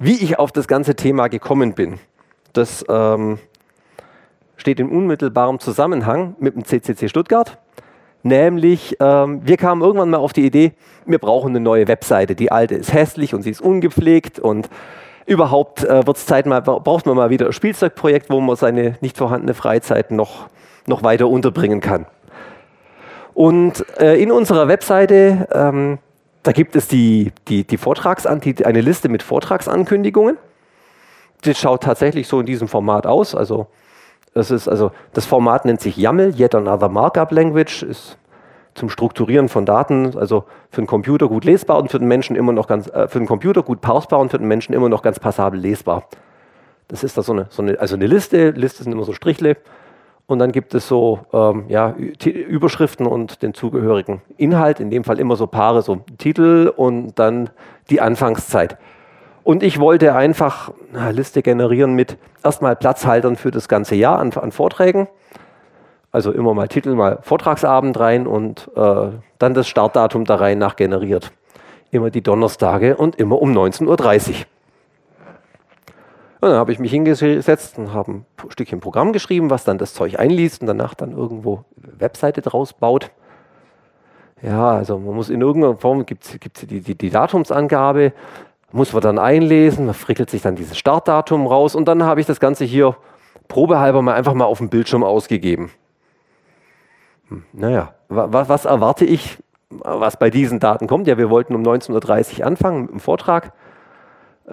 Wie ich auf das ganze Thema gekommen bin, das ähm, steht in unmittelbarem Zusammenhang mit dem CCC Stuttgart. Nämlich, ähm, wir kamen irgendwann mal auf die Idee, wir brauchen eine neue Webseite. Die alte ist hässlich und sie ist ungepflegt und überhaupt äh, wird es Zeit mal, braucht man mal wieder ein Spielzeugprojekt, wo man seine nicht vorhandene Freizeit noch, noch weiter unterbringen kann. Und äh, in unserer Webseite, ähm, da gibt es die, die, die Vortragsan die, eine Liste mit Vortragsankündigungen. Das schaut tatsächlich so in diesem Format aus. Also das ist also das Format nennt sich YAML, Yet Another Markup Language, ist zum Strukturieren von Daten, also für den Computer gut lesbar und für den Menschen immer noch ganz, äh, für den Computer gut parsbar und für den Menschen immer noch ganz passabel lesbar. Das ist da so eine, so eine, also eine Liste, Liste sind immer so Strichle und dann gibt es so ähm, ja, Überschriften und den zugehörigen Inhalt, in dem Fall immer so Paare, so Titel und dann die Anfangszeit. Und ich wollte einfach eine Liste generieren mit erstmal Platzhaltern für das ganze Jahr an, an Vorträgen also immer mal Titel, mal Vortragsabend rein und äh, dann das Startdatum da rein nachgeneriert. Immer die Donnerstage und immer um 19.30 Uhr. Und dann habe ich mich hingesetzt und habe ein Stückchen Programm geschrieben, was dann das Zeug einliest und danach dann irgendwo Webseite draus baut. Ja, also man muss in irgendeiner Form, gibt es die, die, die Datumsangabe, muss man dann einlesen, man frickelt sich dann dieses Startdatum raus und dann habe ich das Ganze hier probehalber mal einfach mal auf dem Bildschirm ausgegeben. Hm, naja, was, was erwarte ich, was bei diesen Daten kommt? Ja, wir wollten um 19.30 Uhr anfangen mit dem Vortrag.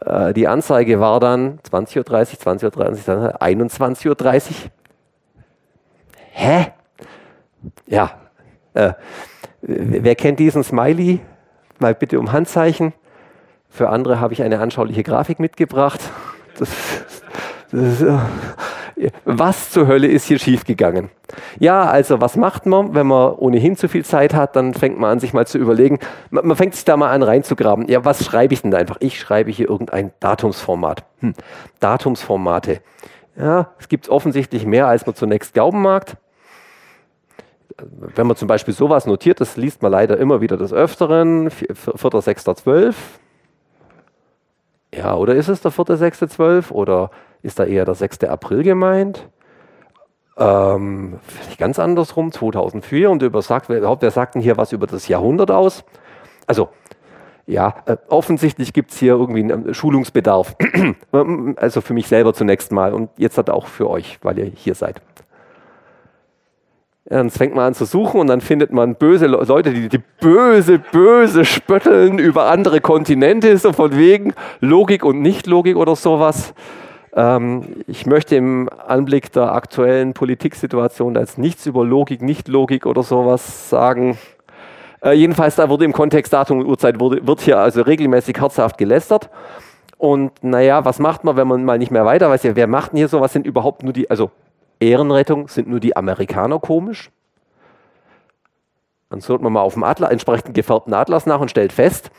Äh, die Anzeige war dann 20.30 Uhr, 20.30 Uhr, 21.30 Uhr. Hä? Ja, äh, wer kennt diesen Smiley? Mal bitte um Handzeichen. Für andere habe ich eine anschauliche Grafik mitgebracht. Das, das, was zur Hölle ist hier schiefgegangen? Ja, also was macht man, wenn man ohnehin zu viel Zeit hat, dann fängt man an, sich mal zu überlegen, man, man fängt sich da mal an reinzugraben. Ja, was schreibe ich denn da einfach? Ich schreibe hier irgendein Datumsformat. Hm. Datumsformate. Ja, es gibt offensichtlich mehr, als man zunächst glauben mag. Wenn man zum Beispiel sowas notiert, das liest man leider immer wieder des Öfteren, 4.6.12. Ja, oder ist es der 4.6.12 oder ist da eher der 6. April gemeint? Ähm, vielleicht ganz andersrum, 2004 und über sagt, wer, wer sagt denn hier was über das Jahrhundert aus? Also, ja, äh, offensichtlich gibt es hier irgendwie einen Schulungsbedarf. also für mich selber zunächst mal und jetzt hat auch für euch, weil ihr hier seid. Dann fängt man an zu suchen und dann findet man böse Leute, die, die böse, böse spötteln über andere Kontinente, so von wegen Logik und Nicht-Logik oder sowas. Ähm, ich möchte im Anblick der aktuellen Politiksituation jetzt nichts über Logik, Nicht-Logik oder sowas sagen. Äh, jedenfalls, da wurde im Kontext Datum und Uhrzeit wurde, wird hier also regelmäßig herzhaft gelästert. Und naja, was macht man, wenn man mal nicht mehr weiter weiß? Ja, wer macht denn hier sowas? Sind überhaupt nur die, also Ehrenrettung, sind nur die Amerikaner komisch? Dann schaut man mal auf dem Adler, entsprechend gefärbten Atlas nach und stellt fest,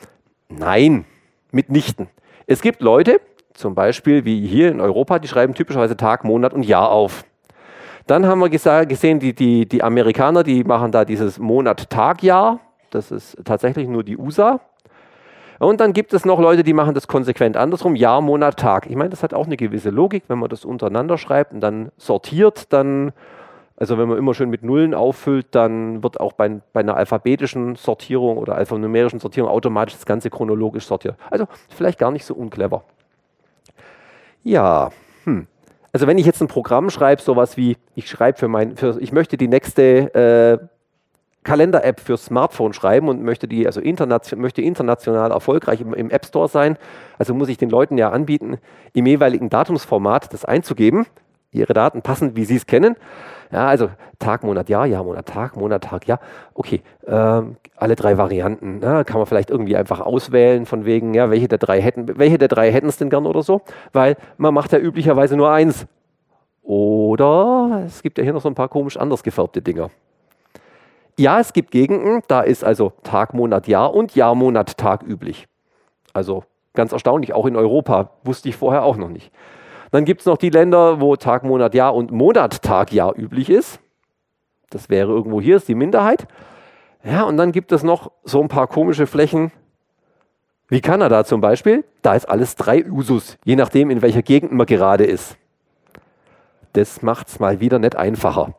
nein, mitnichten. Es gibt Leute, zum Beispiel wie hier in Europa, die schreiben typischerweise Tag, Monat und Jahr auf. Dann haben wir gesehen, die, die, die Amerikaner, die machen da dieses Monat, Tag, Jahr. Das ist tatsächlich nur die USA. Und dann gibt es noch Leute, die machen das konsequent andersrum, Jahr, Monat, Tag. Ich meine, das hat auch eine gewisse Logik, wenn man das untereinander schreibt und dann sortiert, dann, also wenn man immer schön mit Nullen auffüllt, dann wird auch bei, bei einer alphabetischen Sortierung oder alphanumerischen Sortierung automatisch das Ganze chronologisch sortiert. Also vielleicht gar nicht so unclever. Ja, hm. Also wenn ich jetzt ein Programm schreibe, sowas wie, ich schreibe für mein, für, ich möchte die nächste äh, Kalender-App fürs Smartphone schreiben und möchte die also internation, möchte international erfolgreich im, im, App Store sein, also muss ich den Leuten ja anbieten, im jeweiligen Datumsformat das einzugeben, ihre Daten passend, wie sie es kennen. Ja, also Tag, Monat, Jahr, Jahr, Monat, Tag, Monat, Tag, Jahr. Okay, ähm, alle drei Varianten. Ja, kann man vielleicht irgendwie einfach auswählen, von wegen, ja, welche der drei hätten, welche der drei hätten es denn gern oder so, weil man macht ja üblicherweise nur eins. Oder es gibt ja hier noch so ein paar komisch anders gefärbte Dinger. Ja, es gibt Gegenden, da ist also Tag, Monat, Jahr und Jahr, Monat, Tag üblich. Also ganz erstaunlich, auch in Europa, wusste ich vorher auch noch nicht. Dann gibt es noch die Länder, wo Tag, Monat, Jahr und Monat, Tag, Jahr üblich ist. Das wäre irgendwo hier, ist die Minderheit. Ja, und dann gibt es noch so ein paar komische Flächen, Wie Kanada zum Beispiel, da ist alles drei Usus, je nachdem, in welcher Gegend man gerade ist. Das macht es mal wieder nicht einfacher.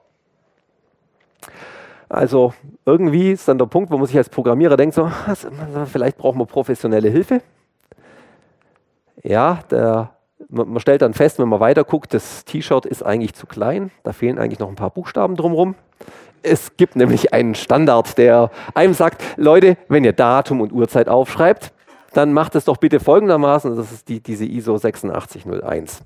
Also irgendwie ist dann der Punkt, wo man sich als Programmierer denkt, so, vielleicht brauchen wir professionelle Hilfe. Ja, der, man stellt dann fest, wenn man weiter guckt, das T-Shirt ist eigentlich zu klein, da fehlen eigentlich noch ein paar Buchstaben drumherum. Es gibt nämlich einen Standard, der einem sagt, Leute, wenn ihr Datum und Uhrzeit aufschreibt, dann macht es doch bitte folgendermaßen, das ist die, diese ISO 8601.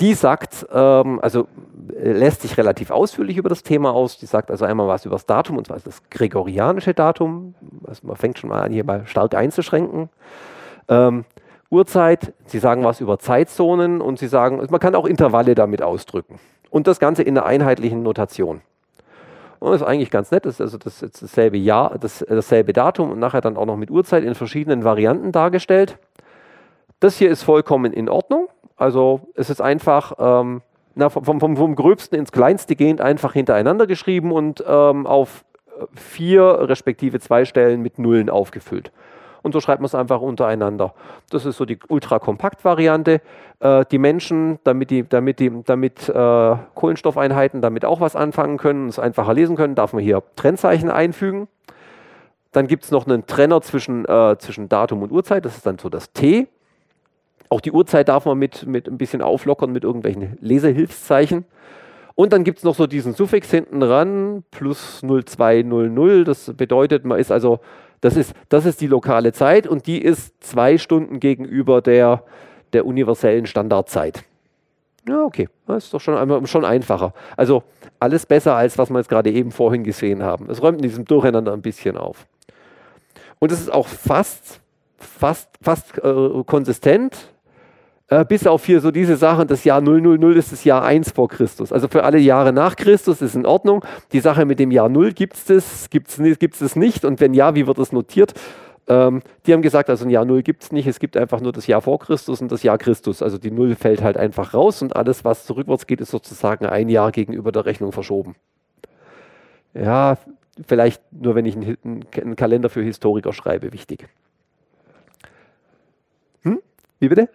Die sagt, ähm, also lässt sich relativ ausführlich über das Thema aus. Die sagt also einmal was über das Datum, und zwar das gregorianische Datum. Also man fängt schon mal an, hier mal stark einzuschränken. Ähm, Uhrzeit, sie sagen was über Zeitzonen und sie sagen, man kann auch Intervalle damit ausdrücken. Und das Ganze in einer einheitlichen Notation. Und das ist eigentlich ganz nett. Das ist also das, das dasselbe Jahr, das, dasselbe Datum und nachher dann auch noch mit Uhrzeit in verschiedenen Varianten dargestellt. Das hier ist vollkommen in Ordnung. Also es ist einfach ähm, na, vom, vom, vom, Gröbsten ins Kleinste gehend einfach hintereinander geschrieben und ähm, auf vier respektive zwei Stellen mit Nullen aufgefüllt und so schreibt man es einfach untereinander. Das ist so die ultrakompakt-Variante. Äh, die Menschen, damit, die, damit, die, damit äh, Kohlenstoffeinheiten damit auch was anfangen können es einfacher lesen können, darf man hier Trennzeichen einfügen. Dann gibt es noch einen Trenner zwischen, äh, zwischen Datum und Uhrzeit, das ist dann so das T. Auch die Uhrzeit darf man mit, mit ein bisschen auflockern mit irgendwelchen Lesehilfszeichen. Und dann gibt es noch so diesen Suffix hinten dran, plus 0200. Das bedeutet, man ist also das ist, das ist die lokale Zeit und die ist zwei Stunden gegenüber der, der universellen Standardzeit. Ja, okay, das ist doch schon, schon einfacher. Also alles besser, als was wir jetzt gerade eben vorhin gesehen haben. Es räumt in diesem Durcheinander ein bisschen auf. Und es ist auch fast, fast, fast äh, konsistent äh, bis auf hier so diese Sachen, das Jahr 000 ist das Jahr 1 vor Christus. Also für alle Jahre nach Christus ist in Ordnung. Die Sache mit dem Jahr 0 gibt es das, gibt es das nicht und wenn ja, wie wird das notiert? Ähm, die haben gesagt, also ein Jahr 0 gibt es nicht, es gibt einfach nur das Jahr vor Christus und das Jahr Christus. Also die 0 fällt halt einfach raus und alles, was zurückwärts geht, ist sozusagen ein Jahr gegenüber der Rechnung verschoben. Ja, vielleicht nur, wenn ich einen, einen Kalender für Historiker schreibe, wichtig. Hm? Wie bitte?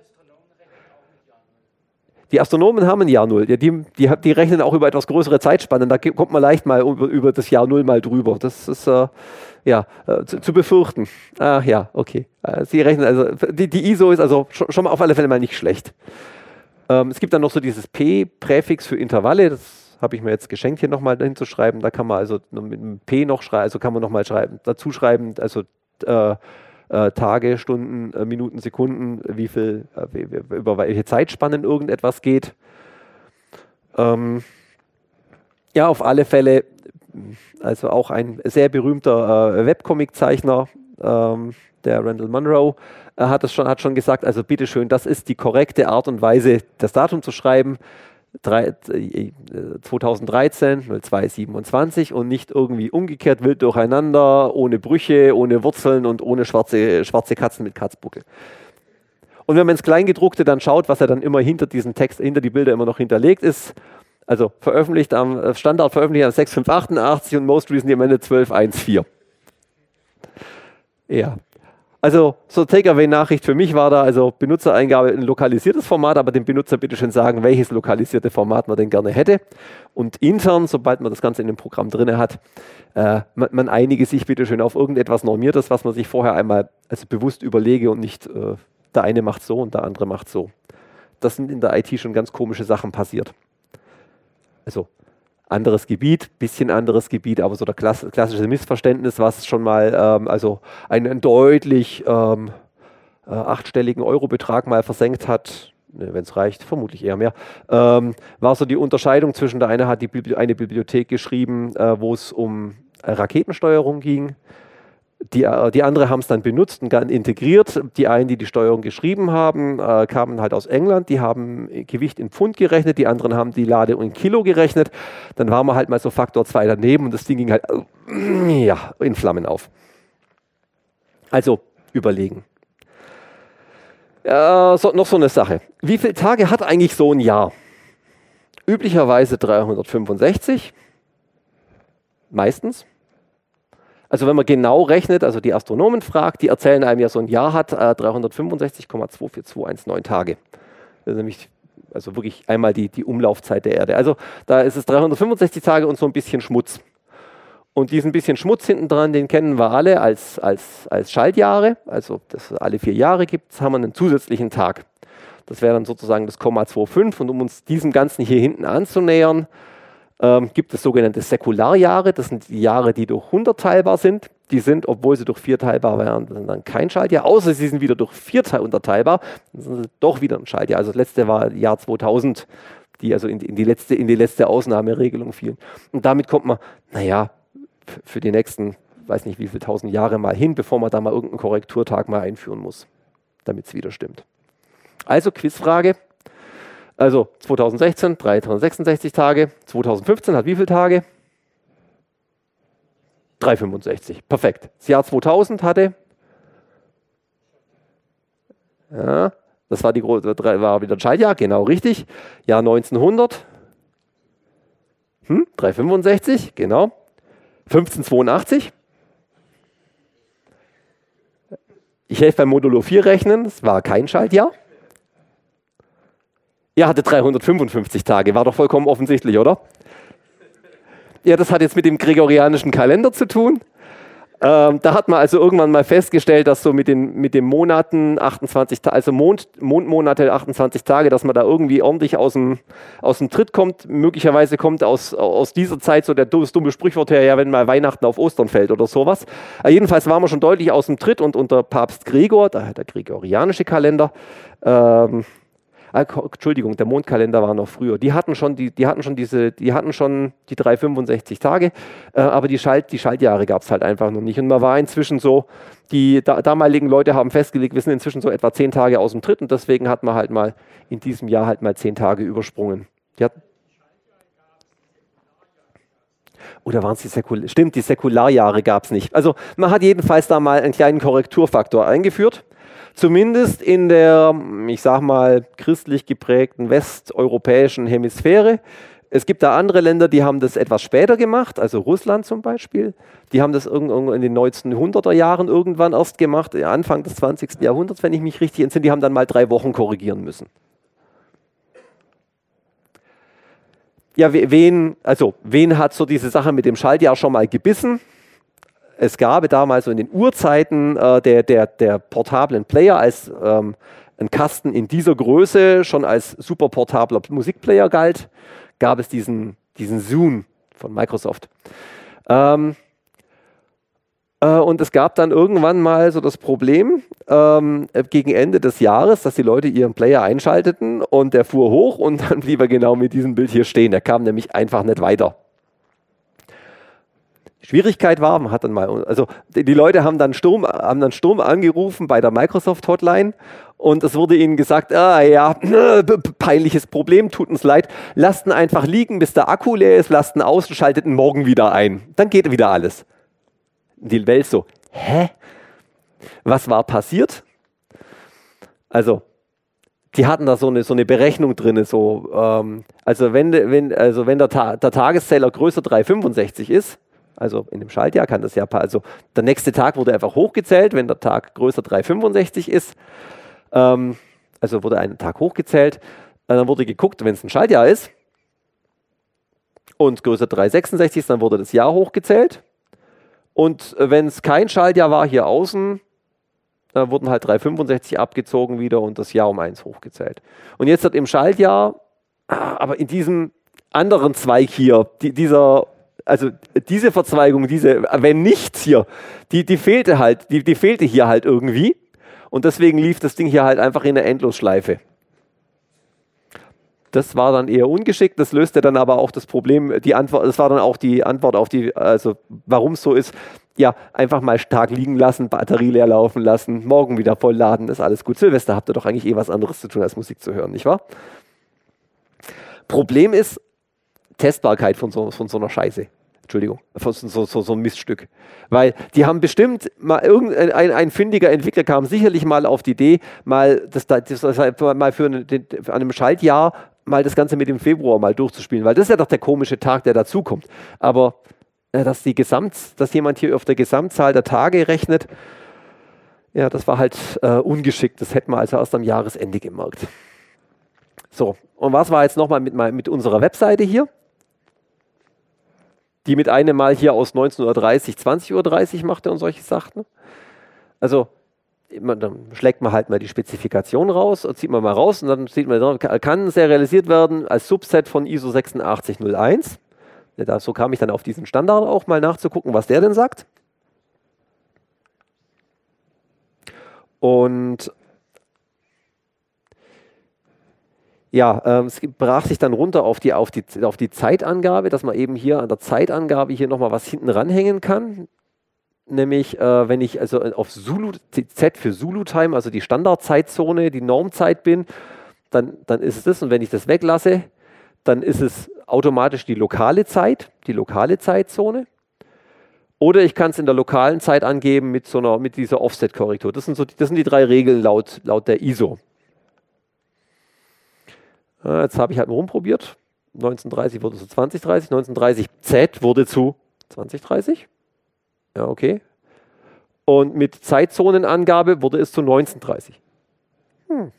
Die Astronomen haben ein Jahr Null. Die, die, die, rechnen auch über etwas größere Zeitspannen. Da kommt man leicht mal über, über das Jahr Null mal drüber. Das ist äh, ja äh, zu, zu, befürchten. Ach ja, okay. Äh, sie rechnen also die, die, ISO ist also schon, schon, mal auf alle Fälle mal nicht schlecht. Ähm, es gibt dann noch so dieses P-Präfix für Intervalle. Das habe ich mir jetzt geschenkt, hier nochmal hinzuschreiben. Da kann man also mit einem P noch schreiben, also kann man nochmal schreiben, dazu schreiben, also äh, äh, Tage, Stunden, äh, Minuten, Sekunden, wie viel, äh, über welche Zeitspannen irgendetwas geht. Ähm, ja, auf alle Fälle, also auch ein sehr berühmter äh, Webcomic-Zeichner, ähm, der Randall Munro, hat, es schon, hat schon gesagt, also bitteschön, das ist die korrekte Art und Weise, das Datum zu schreiben. 2013 0227 und nicht irgendwie umgekehrt wild durcheinander, ohne Brüche, ohne Wurzeln und ohne schwarze, schwarze Katzen mit Katzbuckel. Und wenn man ins Kleingedruckte dann schaut, was ja dann immer hinter diesen Text, hinter die Bilder immer noch hinterlegt ist, also veröffentlicht am äh, Standard veröffentlicht am 6588 und most recently am Ende 1214. Ja, also so Takeaway-Nachricht für mich war da, also Benutzereingabe ein lokalisiertes Format, aber dem Benutzer bitte schön sagen, welches lokalisierte Format man denn gerne hätte. Und intern, sobald man das Ganze in dem Programm drin hat, äh, man, man, einige sich bitte schön auf irgendetwas Normiertes, was man sich vorher einmal also bewusst überlege und nicht äh, der eine macht so und der andere macht so. Das sind in der IT schon ganz komische Sachen passiert. Also anderes Gebiet, bisschen anderes Gebiet, aber so der klass klassische Missverständnis, was schon mal ähm, also einen, deutlich ähm, äh, achtstelligen Eurobetrag mal versenkt hat, ne, wenn es reicht, vermutlich eher mehr, ähm, war so die Unterscheidung zwischen der eine hat die Bibli eine Bibliothek geschrieben, äh, wo es um äh, Raketensteuerung ging die, äh, die andere haben es dann benutzt und dann integriert. Die einen, die die Steuerung geschrieben haben, äh, kamen halt aus England, die haben Gewicht in Pfund gerechnet, die anderen haben die Lade in Kilo gerechnet. Dann waren wir halt mal so Faktor 2 daneben und das Ding ging halt äh, ja, in Flammen auf. Also überlegen. Äh, so, noch so eine Sache. Wie viele Tage hat eigentlich so ein Jahr? Üblicherweise 365, meistens. Also wenn man genau rechnet, also die Astronomen fragt, die erzählen einem ja, so ein Jahr hat äh, 365,24219 Tage. Das ist nämlich also wirklich einmal die, die Umlaufzeit der Erde. Also da ist es 365 Tage und so ein bisschen Schmutz. Und diesen bisschen Schmutz hinten dran, den kennen wir alle als, als, als Schaltjahre. Also das alle vier Jahre gibt haben wir einen zusätzlichen Tag. Das wäre dann sozusagen das Komma 25. Und um uns diesem Ganzen hier hinten anzunähern, ähm, gibt es sogenannte Säkularjahre. Das sind die Jahre, die durch 100 teilbar sind. Die sind, obwohl sie durch 4 teilbar wären, dann kein Schaltjahr, außer sie sind wieder durch 4 unterteilbar. Dann sind sie doch wieder ein Schaltjahr. Also das letzte war Jahr 2000, die also in, in, die, letzte, in die letzte Ausnahmeregelung fielen. Und damit kommt man, naja, für die nächsten, weiß nicht wie viele tausend Jahre mal hin, bevor man da mal irgendeinen Korrekturtag mal einführen muss, damit es wieder stimmt. Also Quizfrage. Also 2016 366 Tage, 2015 hat wie viele Tage? 365. Perfekt. Das Jahr 2000 hatte ja, das war, die, war wieder ein Schaltjahr, genau richtig. Jahr 1900. Hm, 365, genau. 1582. Ich helfe beim Modulo 4 rechnen, es war kein Schaltjahr. Ihr hatte 355 Tage, war doch vollkommen offensichtlich, oder? Ja, das hat jetzt mit dem gregorianischen Kalender zu tun. Ähm, da hat man also irgendwann mal festgestellt, dass so mit den, mit den Monaten 28, also Mond, Mondmonate 28 Tage, dass man da irgendwie ordentlich aus dem, aus dem Tritt kommt. Möglicherweise kommt aus, aus dieser Zeit so der das dumme Sprichwort her, ja, wenn mal Weihnachten auf Ostern fällt oder sowas. Äh, jedenfalls waren wir schon deutlich aus dem Tritt und unter Papst Gregor, der, der gregorianische Kalender, ähm, Ah, Entschuldigung, der Mondkalender war noch früher. Die hatten schon, die, die hatten schon diese, die hatten schon die 365 Tage, äh, aber die, Schalt, die Schaltjahre gab es halt einfach noch nicht. Und man war inzwischen so, die da, damaligen Leute haben festgelegt, wir sind inzwischen so etwa zehn Tage aus dem Tritt und deswegen hat man halt mal in diesem Jahr halt mal zehn Tage übersprungen. Die hatten, oder waren es die Säkular? Stimmt, die Säkularjahre gab es nicht. Also man hat jedenfalls da mal einen kleinen Korrekturfaktor eingeführt zumindest in der, ich sag mal, christlich geprägten westeuropäischen Hemisphäre. Es gibt da andere Länder, die haben das etwas später gemacht, also Russland zum Beispiel. Die haben das in den 1900er Jahren irgendwann erst gemacht, Anfang des 20. Jahrhunderts, wenn ich mich richtig entsinne. Die haben dann mal drei Wochen korrigieren müssen. Ja, wen, also, wen hat so diese Sache mit dem Schaltjahr schon mal gebissen? Es gab damals so in den Urzeiten äh, der, der, der portablen Player als ähm, ein Kasten in dieser Größe schon als super portabler Musikplayer galt, gab es diesen, diesen Zoom von Microsoft. Ähm, äh, und es gab dann irgendwann mal so das Problem ähm, gegen Ende des Jahres, dass die Leute ihren Player einschalteten und der fuhr hoch und dann blieb er genau mit diesem Bild hier stehen. Der kam nämlich einfach nicht weiter. Schwierigkeit war, man hat dann mal, also die Leute haben dann Sturm, haben dann Sturm angerufen bei der Microsoft Hotline und es wurde ihnen gesagt, ah ja, peinliches Problem, tut uns leid, lasst ihn einfach liegen, bis der Akku leer ist, lasst ihn aus und schaltet ihn morgen wieder ein. Dann geht wieder alles. Die Welt so, hä? Was war passiert? Also, die hatten da so eine, so eine Berechnung drin, so, ähm, also wenn, wenn, also wenn der, Ta der Tageszähler größer 365 ist, also in dem Schaltjahr kann das ja, also der nächste Tag wurde einfach hochgezählt, wenn der Tag größer 365 ist. Ähm, also wurde ein Tag hochgezählt. Dann wurde geguckt, wenn es ein Schaltjahr ist und größer 366 ist, dann wurde das Jahr hochgezählt. Und wenn es kein Schaltjahr war hier außen, dann wurden halt 365 abgezogen wieder und das Jahr um 1 hochgezählt. Und jetzt hat im Schaltjahr, aber in diesem anderen Zweig hier, die, dieser also diese Verzweigung, diese, wenn nichts hier, die, die fehlte halt, die, die fehlte hier halt irgendwie. Und deswegen lief das Ding hier halt einfach in eine Endlosschleife. Das war dann eher ungeschickt, das löste dann aber auch das Problem, die Antwort, das war dann auch die Antwort auf die, also warum es so ist, ja, einfach mal stark liegen lassen, Batterie leer laufen lassen, morgen wieder voll laden, ist alles gut. Silvester habt ihr doch eigentlich eh was anderes zu tun, als Musik zu hören, nicht wahr? Problem ist Testbarkeit von so, von so einer Scheiße. Entschuldigung, so, so, so ein Miststück. Weil die haben bestimmt mal irgendein ein, ein findiger Entwickler kam sicherlich mal auf die Idee, mal das, das, das mal für, eine, für einem Schaltjahr mal das Ganze mit dem Februar mal durchzuspielen, weil das ist ja doch der komische Tag, der dazukommt. Aber dass, die Gesamt, dass jemand hier auf der Gesamtzahl der Tage rechnet. Ja, das war halt äh, ungeschickt. Das hätten wir also erst am Jahresende gemerkt. So, und was war jetzt nochmal mit, mit unserer Webseite hier? Die mit einem Mal hier aus 19.30 Uhr, 20.30 Uhr machte und solche Sachen. Also dann schlägt man halt mal die Spezifikation raus und zieht man mal raus und dann sieht man, kann serialisiert werden als Subset von ISO 8601. Ja, so kam ich dann auf diesen Standard auch mal nachzugucken, was der denn sagt. Und ja, ähm, es brach sich dann runter auf die, auf, die, auf die Zeitangabe, dass man eben hier an der Zeitangabe hier nochmal was hinten ranhängen kann nämlich äh, wenn ich also auf Zulu, Z für Zulu-Time, also die Standardzeitzone, die Normzeit bin, dann, dann ist es das. Und wenn ich das weglasse, dann ist es automatisch die lokale Zeit, die lokale Zeitzone. Oder ich kann es in der lokalen Zeit angeben mit, so einer, mit dieser Offset-Korrektur. Das, sind so, das sind die drei Regeln laut, laut der ISO. Äh, jetzt habe ich halt mal rumprobiert. 1930 wurde zu 2030, 1930 Z wurde zu 2030. Ja, okay. Und mit Zeitzonenangabe wurde es zu 1930. Hm.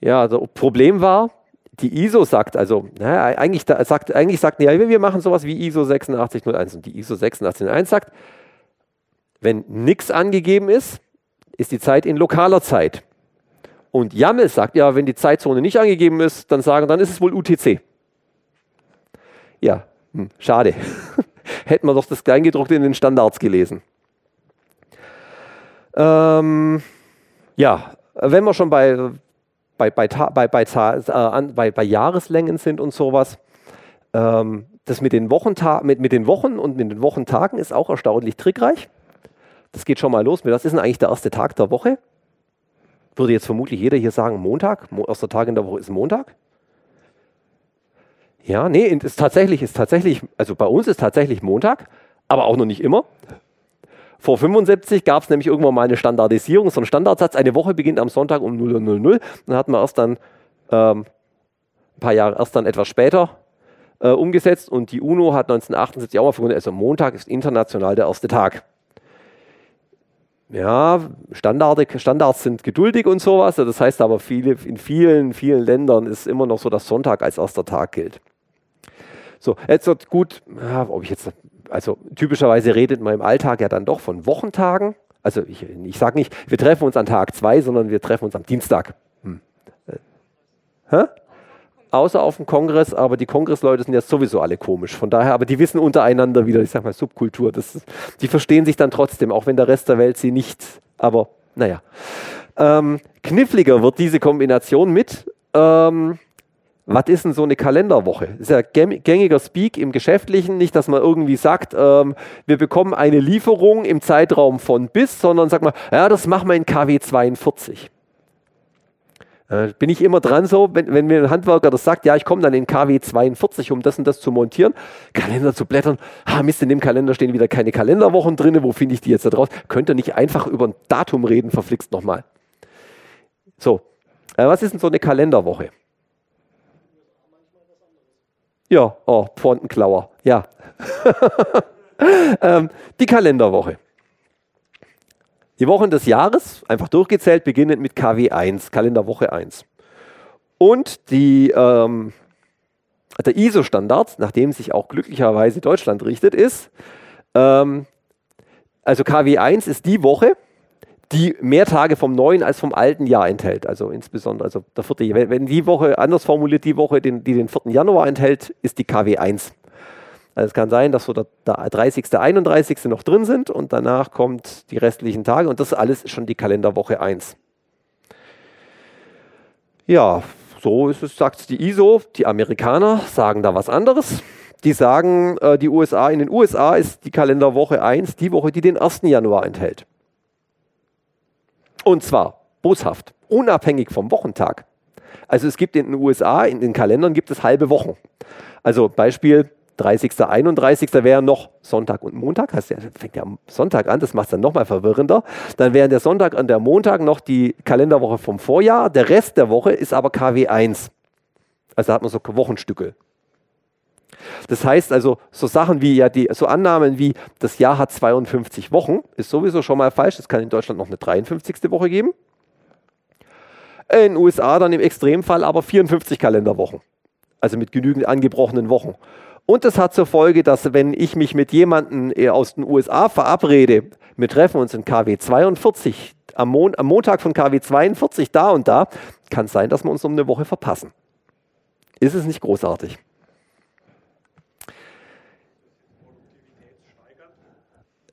Ja, also Problem war, die ISO sagt also, naja, eigentlich, sagt, eigentlich sagt, ja, wir machen sowas wie ISO 8601 und die ISO 8601 sagt, wenn nichts angegeben ist, ist die Zeit in lokaler Zeit. Und YAML sagt, ja, wenn die Zeitzone nicht angegeben ist, dann sagen, dann ist es wohl UTC. Ja, hm, schade. hätten wir doch das Kleingedruckte in den Standards gelesen. Ähm, ja, wenn wir schon bei, bei, bei, bei, bei, äh, bei, bei Jahreslängen sind und sowas, ähm, das mit den, Wochenta mit, mit den Wochen und mit den Wochentagen ist auch erstaunlich trickreich. Das geht schon mal los. Was ist denn eigentlich der erste Tag der Woche? Würde jetzt vermutlich jeder hier sagen, Montag. Erster Tag in der Woche ist Montag. Ja, nee, ist tatsächlich, ist tatsächlich, also bei uns ist tatsächlich Montag, aber auch noch nicht immer. Vor 75 gab es nämlich irgendwann mal eine Standardisierung, so ein Standardsatz, eine Woche beginnt am Sonntag um 0.00. Dann hat man erst dann ähm, ein paar Jahre, erst dann etwas später äh, umgesetzt und die UNO hat 1978 auch mal verkündet, also Montag ist international der erste Tag. Ja, Standarde, Standards sind geduldig und sowas. Das heißt aber, viele, in vielen, vielen Ländern ist immer noch so, dass Sonntag als erster Tag gilt. So, jetzt wird gut, ja, ob ich jetzt, also typischerweise redet man im Alltag ja dann doch von Wochentagen. Also ich, ich sage nicht, wir treffen uns an Tag zwei, sondern wir treffen uns am Dienstag. Hm. Äh, hä? Außer auf dem Kongress, aber die Kongressleute sind ja sowieso alle komisch. Von daher, aber die wissen untereinander wieder, ich sag mal, Subkultur. Das, die verstehen sich dann trotzdem, auch wenn der Rest der Welt sie nicht, aber naja. Ähm, kniffliger wird diese Kombination mit ähm, was ist denn so eine Kalenderwoche? Das ist ja gängiger Speak im Geschäftlichen, nicht, dass man irgendwie sagt, ähm, wir bekommen eine Lieferung im Zeitraum von bis, sondern sagt man, ja, das machen wir in KW 42. Äh, bin ich immer dran so, wenn, wenn mir ein Handwerker das sagt, ja, ich komme dann in KW 42, um das und das zu montieren, Kalender zu blättern, ah Mist, in dem Kalender stehen wieder keine Kalenderwochen drin, wo finde ich die jetzt da draus? Könnt ihr nicht einfach über ein Datum reden, verflixt nochmal. So, äh, was ist denn so eine Kalenderwoche? Ja, oh, Fontenklauer, ja. ähm, die Kalenderwoche. Die Wochen des Jahres, einfach durchgezählt, beginnend mit KW 1, Kalenderwoche 1. Und die, ähm, der ISO-Standard, nach dem sich auch glücklicherweise Deutschland richtet, ist, ähm, also KW 1 ist die Woche, die mehr Tage vom neuen als vom alten Jahr enthält. Also insbesondere, also der vierte, wenn die Woche, anders formuliert, die Woche, den, die den 4. Januar enthält, ist die KW 1. Also es kann sein, dass so der, der 30., 31. noch drin sind und danach kommt die restlichen Tage und das alles ist schon die Kalenderwoche 1. Ja, so ist es, sagt die ISO. Die Amerikaner sagen da was anderes. Die sagen, äh, die USA, in den USA ist die Kalenderwoche 1 die Woche, die den 1. Januar enthält. Und zwar boshaft, unabhängig vom Wochentag. Also es gibt in den USA, in den Kalendern gibt es halbe Wochen. Also Beispiel 30., 31. wäre noch Sonntag und Montag. Das fängt ja am Sonntag an, das macht es dann nochmal verwirrender. Dann wären der Sonntag und der Montag noch die Kalenderwoche vom Vorjahr. Der Rest der Woche ist aber KW 1. Also da hat man so Wochenstücke. Das heißt also, so Sachen wie ja die, so Annahmen wie das Jahr hat 52 Wochen, ist sowieso schon mal falsch. Es kann in Deutschland noch eine 53. Woche geben. In den USA dann im Extremfall aber 54 Kalenderwochen. Also mit genügend angebrochenen Wochen. Und das hat zur Folge, dass wenn ich mich mit jemandem äh, aus den USA verabrede, wir treffen uns in KW 42, am, Mon am Montag von KW 42 da und da, kann es sein, dass wir uns um eine Woche verpassen. Ist es nicht großartig?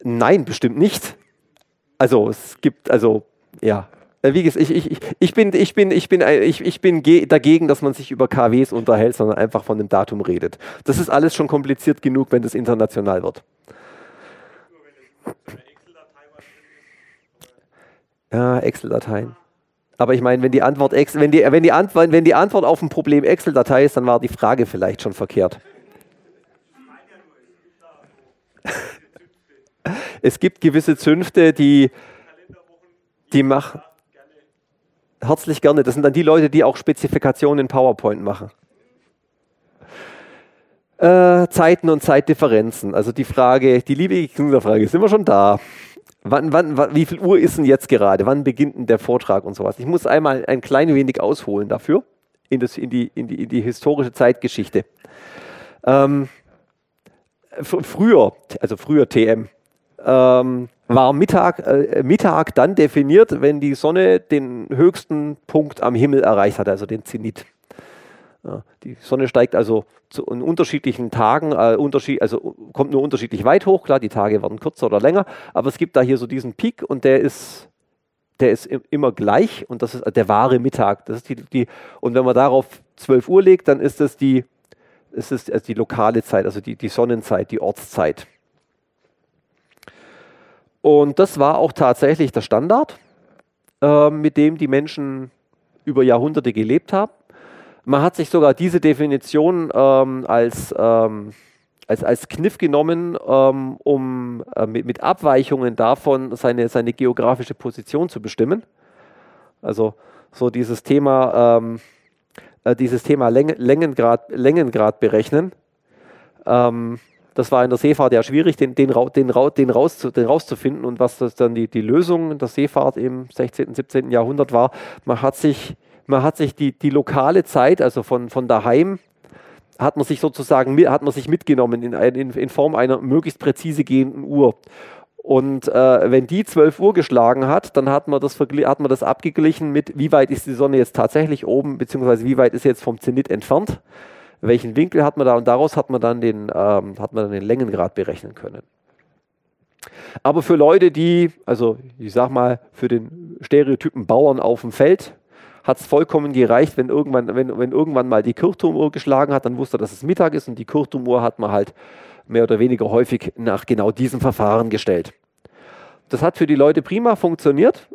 Nein, bestimmt nicht. Also es gibt, also ja, wie gesagt, ich, ich, ich, bin, ich, bin, ich, bin, ich, ich bin dagegen, dass man sich über KWs unterhält, sondern einfach von dem Datum redet. Das ist alles schon kompliziert genug, wenn es international wird. Ja, Excel-Dateien. Aber ich meine, wenn die Antwort Excel, wenn die, wenn die Antwort, wenn die Antwort auf ein Problem Excel-Datei ist, dann war die Frage vielleicht schon verkehrt. es gibt gewisse Zünfte, die, die machen herzlich gerne. Das sind dann die Leute, die auch Spezifikationen in PowerPoint machen. Äh, Zeiten und Zeitdifferenzen. Also die Frage, die liebe Kinderfrage, sind wir schon da? Wann, wann, wann, wie viel Uhr ist denn jetzt gerade? Wann beginnt denn der Vortrag und sowas? Ich muss einmal ein klein wenig ausholen dafür, in, das, in, die, in, die, in die historische Zeitgeschichte. Ähm, früher, also früher TM, ähm, war Mittag, äh, Mittag dann definiert, wenn die Sonne den höchsten Punkt am Himmel erreicht hat, also den Zenit. Ja, die Sonne steigt also zu unterschiedlichen Tagen, äh, unterschied, also kommt nur unterschiedlich weit hoch, klar, die Tage werden kürzer oder länger, aber es gibt da hier so diesen Peak und der ist, der ist immer gleich und das ist der wahre Mittag. Das ist die, die, und wenn man darauf 12 Uhr legt, dann ist das die, ist das also die lokale Zeit, also die, die Sonnenzeit, die Ortszeit. Und das war auch tatsächlich der Standard, äh, mit dem die Menschen über Jahrhunderte gelebt haben. Man hat sich sogar diese Definition ähm, als, ähm, als, als Kniff genommen, ähm, um äh, mit, mit, Abweichungen davon seine, seine geografische Position zu bestimmen. Also so dieses Thema, ähm, äh, dieses Thema Läng Längengrad, Längengrad berechnen. Das war in der Seefahrt ja schwierig, den, den, den, den, raus, den rauszufinden. Und was das dann die, die Lösung der Seefahrt im 16., 17. Jahrhundert war, man hat sich, man hat sich die, die lokale Zeit, also von, von daheim, hat man sich sozusagen hat man sich mitgenommen in, in, in Form einer möglichst präzise gehenden Uhr. Und äh, wenn die 12 Uhr geschlagen hat, dann hat man, das hat man das abgeglichen mit, wie weit ist die Sonne jetzt tatsächlich oben, beziehungsweise wie weit ist sie jetzt vom Zenit entfernt welchen Winkel hat man da und daraus hat man dann den, ähm, hat man dann den Längengrad berechnen können. Aber für Leute, die, also ich sag mal, für den Stereotypen Bauern auf dem Feld, hat es vollkommen gereicht, wenn irgendwann, wenn, wenn irgendwann mal die Kirchturmuhr geschlagen hat, dann wusste er, dass es Mittag ist und die Kirchturmuhr hat man halt mehr oder weniger häufig nach genau diesem Verfahren gestellt. Das hat für die Leute prima funktioniert,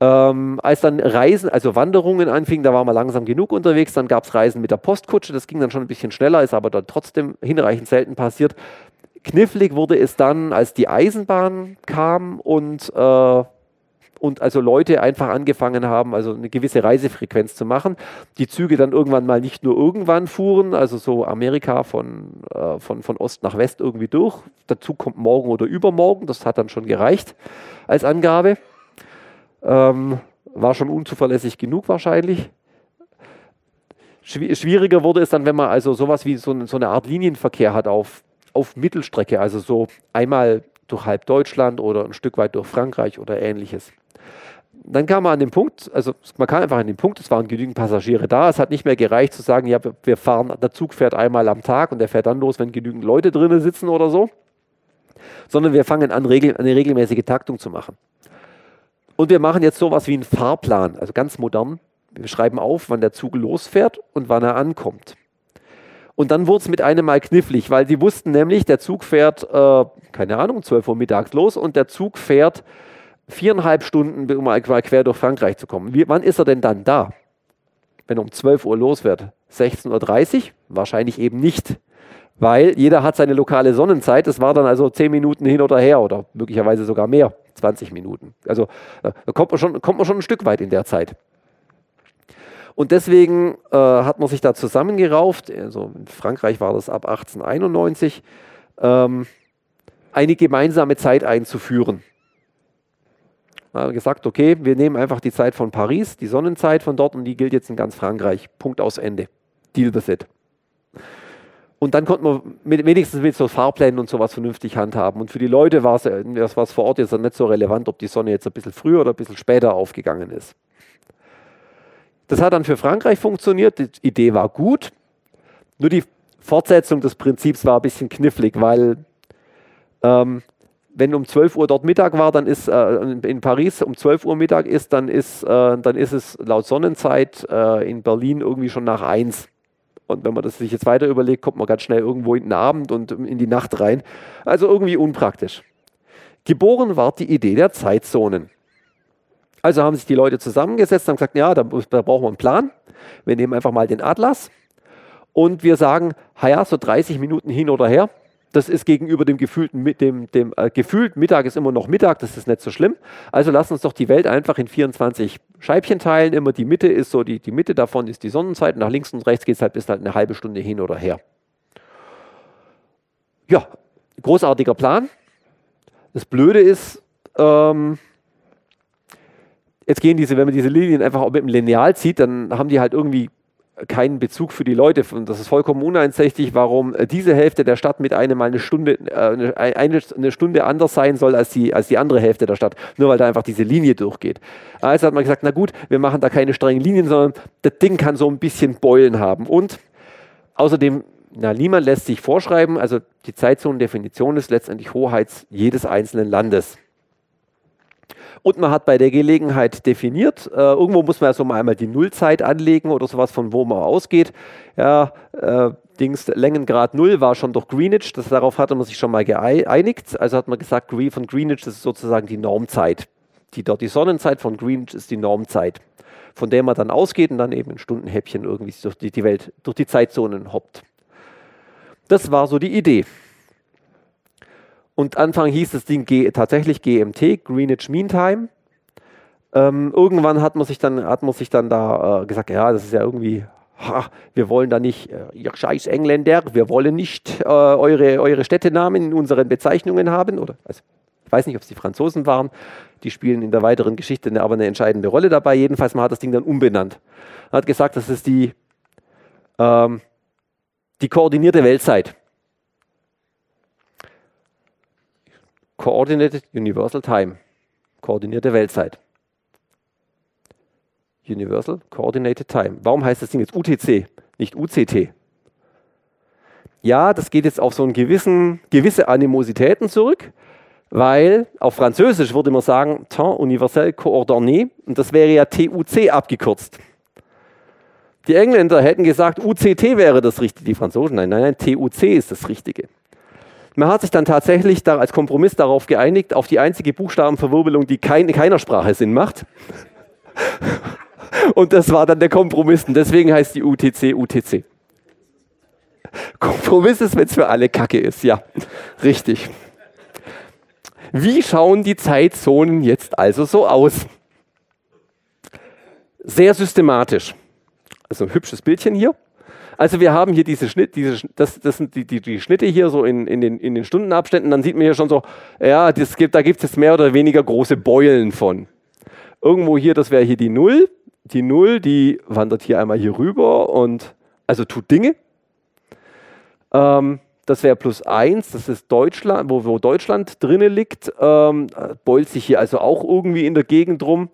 ähm, als dann Reisen, also Wanderungen anfingen, da war man langsam genug unterwegs, dann gab es Reisen mit der Postkutsche, das ging dann schon ein bisschen schneller, ist aber dann trotzdem hinreichend selten passiert. Knifflig wurde es dann, als die Eisenbahn kam und, äh, und also Leute einfach angefangen haben, also eine gewisse Reisefrequenz zu machen. Die Züge dann irgendwann mal nicht nur irgendwann fuhren, also so Amerika von, äh, von, von Ost nach West irgendwie durch. Dazu kommt morgen oder übermorgen, das hat dann schon gereicht als Angabe. Ähm, war schon unzuverlässig genug wahrscheinlich. Schwieriger wurde es dann, wenn man also sowas wie so, so eine Art Linienverkehr hat auf, auf Mittelstrecke, also so einmal durch halb Deutschland oder ein Stück weit durch Frankreich oder ähnliches. Dann kam man an den Punkt, also man kam einfach an den Punkt, es waren genügend Passagiere da, es hat nicht mehr gereicht zu sagen, ja, wir fahren, der Zug fährt einmal am Tag und der fährt dann los, wenn genügend Leute drinnen sitzen oder so, sondern wir fangen an, eine regelmäßige Taktung zu machen. Und wir machen jetzt sowas wie einen Fahrplan, also ganz modern. Wir schreiben auf, wann der Zug losfährt und wann er ankommt. Und dann wurde es mit einem Mal knifflig, weil sie wussten nämlich, der Zug fährt, äh, keine Ahnung, 12 Uhr mittags los und der Zug fährt viereinhalb Stunden, um mal quer durch Frankreich zu kommen. Wie, wann ist er denn dann da? Wenn er um 12 Uhr los wird? 16.30 Uhr? Wahrscheinlich eben nicht weil jeder hat seine lokale Sonnenzeit. Das war dann also 10 Minuten hin oder her oder möglicherweise sogar mehr, 20 Minuten. Also äh, da kommt man schon, kommt man schon ein Stück weit in der Zeit. Und deswegen äh, hat man sich da zusammengerauft, also in Frankreich war das ab 1891, ähm, eine gemeinsame Zeit einzuführen. Man hat gesagt, okay, wir nehmen einfach die Zeit von Paris, die Sonnenzeit von dort und die gilt jetzt in ganz Frankreich. Punkt aus Ende. Deal with it. Und dann konnte man mit, wenigstens mit so Fahrplänen und sowas vernünftig handhaben. Und für die Leute war es was vor Ort jetzt nicht so relevant, ob die Sonne jetzt ein bisschen früher oder ein bisschen später aufgegangen ist. Das hat dann für Frankreich funktioniert. Die Idee war gut. Nur die Fortsetzung des Prinzips war ein bisschen knifflig, weil ähm, wenn um 12 Uhr dort Mittag war, dann ist äh, in Paris um 12 Uhr Mittag ist, dann ist, äh, dann ist es laut Sonnenzeit äh, in Berlin irgendwie schon nach 1. Und wenn man das sich jetzt weiter überlegt, kommt man ganz schnell irgendwo in den Abend und in die Nacht rein. Also irgendwie unpraktisch. Geboren war die Idee der Zeitzonen. Also haben sich die Leute zusammengesetzt und gesagt, ja, da, da brauchen wir einen Plan. Wir nehmen einfach mal den Atlas und wir sagen, ja, so 30 Minuten hin oder her, das ist gegenüber dem gefühlten dem, dem äh, gefühlt Mittag ist immer noch Mittag, das ist nicht so schlimm. Also lass uns doch die Welt einfach in 24 Scheibchen teilen. Immer die Mitte ist so, die, die Mitte davon ist die Sonnenzeit. Nach links und rechts geht es halt bis halt eine halbe Stunde hin oder her. Ja, großartiger Plan. Das Blöde ist, ähm, jetzt gehen diese, wenn man diese Linien einfach mit dem Lineal zieht, dann haben die halt irgendwie keinen Bezug für die Leute. Und das ist vollkommen uneinsichtig, warum äh, diese Hälfte der Stadt mit einem mal eine Stunde, äh, eine, eine Stunde anders sein soll als die, als die andere Hälfte der Stadt, nur weil da einfach diese Linie durchgeht. Also hat man gesagt, na gut, wir machen da keine strengen Linien, sondern das Ding kann so ein bisschen Beulen haben. Und außerdem, na, niemand lässt sich vorschreiben, also die Zeitzonendefinition ist letztendlich Hoheit jedes einzelnen Landes. Und man hat bei der Gelegenheit definiert, äh, irgendwo muss man ja so mal einmal die Nullzeit anlegen oder sowas, von wo man ausgeht. Ja, äh, Dings, Längengrad Null war schon durch Greenwich, das, darauf hatte man sich schon mal geeinigt. Also hat man gesagt, von Greenwich ist sozusagen die Normzeit. Die, die Sonnenzeit von Greenwich ist die Normzeit, von der man dann ausgeht und dann eben in Stundenhäppchen irgendwie durch die, die Welt, durch die Zeitzonen hoppt. Das war so die Idee. Und Anfang hieß das Ding G tatsächlich GMT, Greenwich Mean Time. Ähm, irgendwann hat man sich dann, hat man sich dann da äh, gesagt, ja, das ist ja irgendwie, ha, wir wollen da nicht, äh, ihr scheiß Engländer, wir wollen nicht äh, eure, eure Städtenamen in unseren Bezeichnungen haben. Oder, also, ich weiß nicht, ob es die Franzosen waren, die spielen in der weiteren Geschichte eine, aber eine entscheidende Rolle dabei. Jedenfalls, man hat das Ding dann umbenannt. Man hat gesagt, das ist die, ähm, die koordinierte Weltzeit. Coordinated Universal Time, koordinierte Weltzeit. Universal Coordinated Time. Warum heißt das Ding jetzt UTC, nicht UCT? Ja, das geht jetzt auf so einen gewissen, gewisse Animositäten zurück, weil auf Französisch würde man sagen Temps universel coordonné und das wäre ja TUC abgekürzt. Die Engländer hätten gesagt, UCT wäre das Richtige, die Franzosen, nein, nein, nein, TUC ist das Richtige. Man hat sich dann tatsächlich da als Kompromiss darauf geeinigt, auf die einzige Buchstabenverwirbelung, die kein, in keiner Sprache Sinn macht. Und das war dann der Kompromiss. Und deswegen heißt die UTC UTC. Kompromiss ist, wenn es für alle Kacke ist. Ja, richtig. Wie schauen die Zeitzonen jetzt also so aus? Sehr systematisch. Also ein hübsches Bildchen hier. Also wir haben hier diese Schnitt, diese, das, das sind die, die, die Schnitte hier so in, in, den, in den Stundenabständen. Dann sieht man hier schon so, ja, das gibt, da gibt es jetzt mehr oder weniger große Beulen von. Irgendwo hier, das wäre hier die Null. Die Null, die wandert hier einmal hier rüber und also tut Dinge. Ähm, das wäre plus eins, das ist Deutschland, wo, wo Deutschland drinne liegt, ähm, beult sich hier also auch irgendwie in der Gegend rum.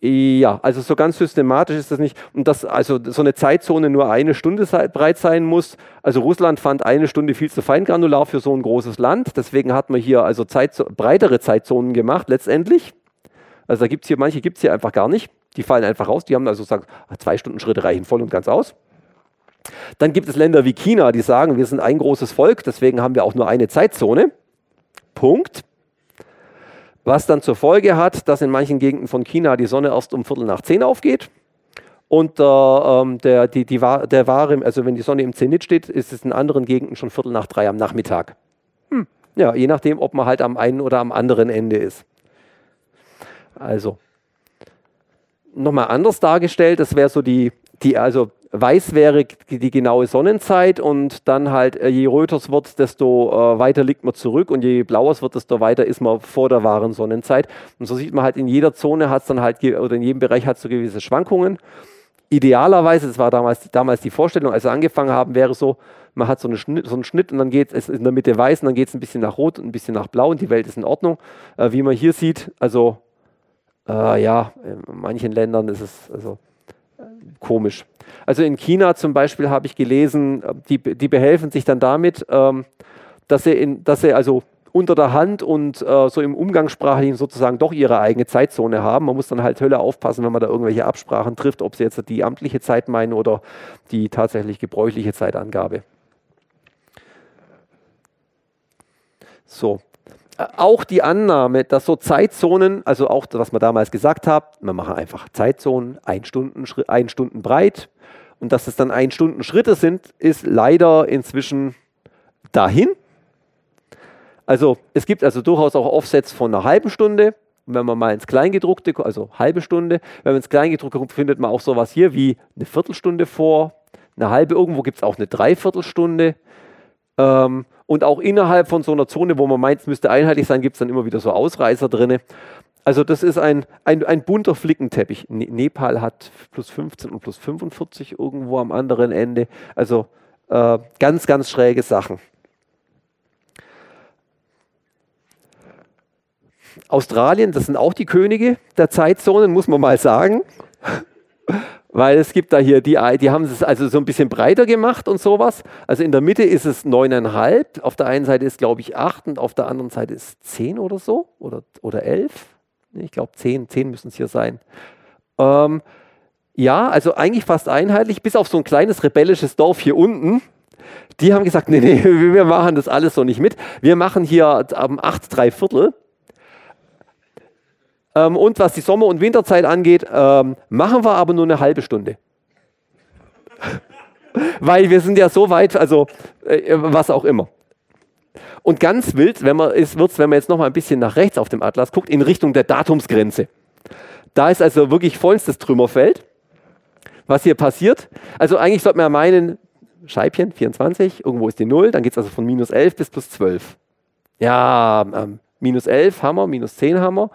Ja, also so ganz systematisch ist das nicht. Und dass also so eine Zeitzone nur eine Stunde breit sein muss. Also Russland fand eine Stunde viel zu feingranular für so ein großes Land. Deswegen hat man hier also Zeit, breitere Zeitzonen gemacht letztendlich. Also da gibt es hier, manche gibt es hier einfach gar nicht. Die fallen einfach raus. Die haben also gesagt, zwei Stunden Schritte reichen voll und ganz aus. Dann gibt es Länder wie China, die sagen, wir sind ein großes Volk, deswegen haben wir auch nur eine Zeitzone. Punkt. Was dann zur Folge hat, dass in manchen Gegenden von China die Sonne erst um Viertel nach zehn aufgeht. Und äh, ähm, der, die, die, der Ware, also wenn die Sonne im Zenit steht, ist es in anderen Gegenden schon Viertel nach drei am Nachmittag. Hm. Ja, je nachdem, ob man halt am einen oder am anderen Ende ist. Also, nochmal anders dargestellt. Das wäre so die, die, also weiß wäre die, genaue Sonnenzeit und dann halt, äh, je röter es wird, desto äh, weiter liegt man zurück und je blauer es wird, desto weiter ist man vor der wahren Sonnenzeit. Und so sieht man halt, in jeder Zone hat es dann halt, oder in jedem Bereich hat es so gewisse Schwankungen. Idealerweise, das war damals, damals die Vorstellung, als wir angefangen haben, wäre so, man hat so, eine Schnitt, so einen Schnitt und dann geht es in der Mitte weiß und dann geht es ein bisschen nach rot und ein bisschen nach blau und die Welt ist in Ordnung. Äh, wie man hier sieht, also äh, ja, in manchen Ländern ist es also komisch. Also in China zum Beispiel habe ich gelesen, die, die behelfen sich dann damit, ähm, dass, sie in, dass sie also unter der Hand und äh, so im Umgangssprachlichen sozusagen doch ihre eigene Zeitzone haben. Man muss dann halt Hölle aufpassen, wenn man da irgendwelche Absprachen trifft, ob sie jetzt die amtliche Zeit meinen oder die tatsächlich gebräuchliche Zeitangabe. So, auch die Annahme, dass so Zeitzonen, also auch was man damals gesagt hat, wir machen einfach Zeitzonen, ein Stunden, ein Stunden breit und dass es dann ein Stunden Schritte sind, ist leider inzwischen dahin. Also es gibt also durchaus auch Offsets von einer halben Stunde. wenn man mal ins Kleingedruckte, also halbe Stunde, wenn man ins Kleingedruckte kommt, findet man auch sowas hier wie eine Viertelstunde vor, eine halbe, irgendwo gibt es auch eine Dreiviertelstunde. Ähm, und auch innerhalb von so einer Zone, wo man meint, es müsste einheitlich sein, gibt es dann immer wieder so Ausreißer drin. Also das ist ein, ein, ein bunter Flickenteppich. Ne Nepal hat plus 15 und plus 45 irgendwo am anderen Ende. Also äh, ganz, ganz schräge Sachen. Australien, das sind auch die Könige der Zeitzonen, muss man mal sagen. Weil es gibt da hier die, die haben es also so ein bisschen breiter gemacht und sowas. Also in der Mitte ist es neuneinhalb, auf der einen Seite ist glaube ich acht und auf der anderen Seite ist zehn oder so oder, oder elf. Ich glaube zehn, zehn müssen es hier sein. Ähm, ja, also eigentlich fast einheitlich, bis auf so ein kleines rebellisches Dorf hier unten. Die haben gesagt, nee, nee, wir machen das alles so nicht mit. Wir machen hier am acht drei Viertel ähm, und was die Sommer- und Winterzeit angeht, ähm, machen wir aber nur eine halbe Stunde. Weil wir sind ja so weit, also äh, was auch immer. Und ganz wild wenn man, ist, wird's, wenn man jetzt noch mal ein bisschen nach rechts auf dem Atlas guckt, in Richtung der Datumsgrenze. Da ist also wirklich vollstes Trümmerfeld. Was hier passiert, also eigentlich sollte man ja meinen, Scheibchen, 24, irgendwo ist die 0, dann geht es also von minus 11 bis plus 12. Ja, ähm, minus 11 haben wir, minus 10 haben wir.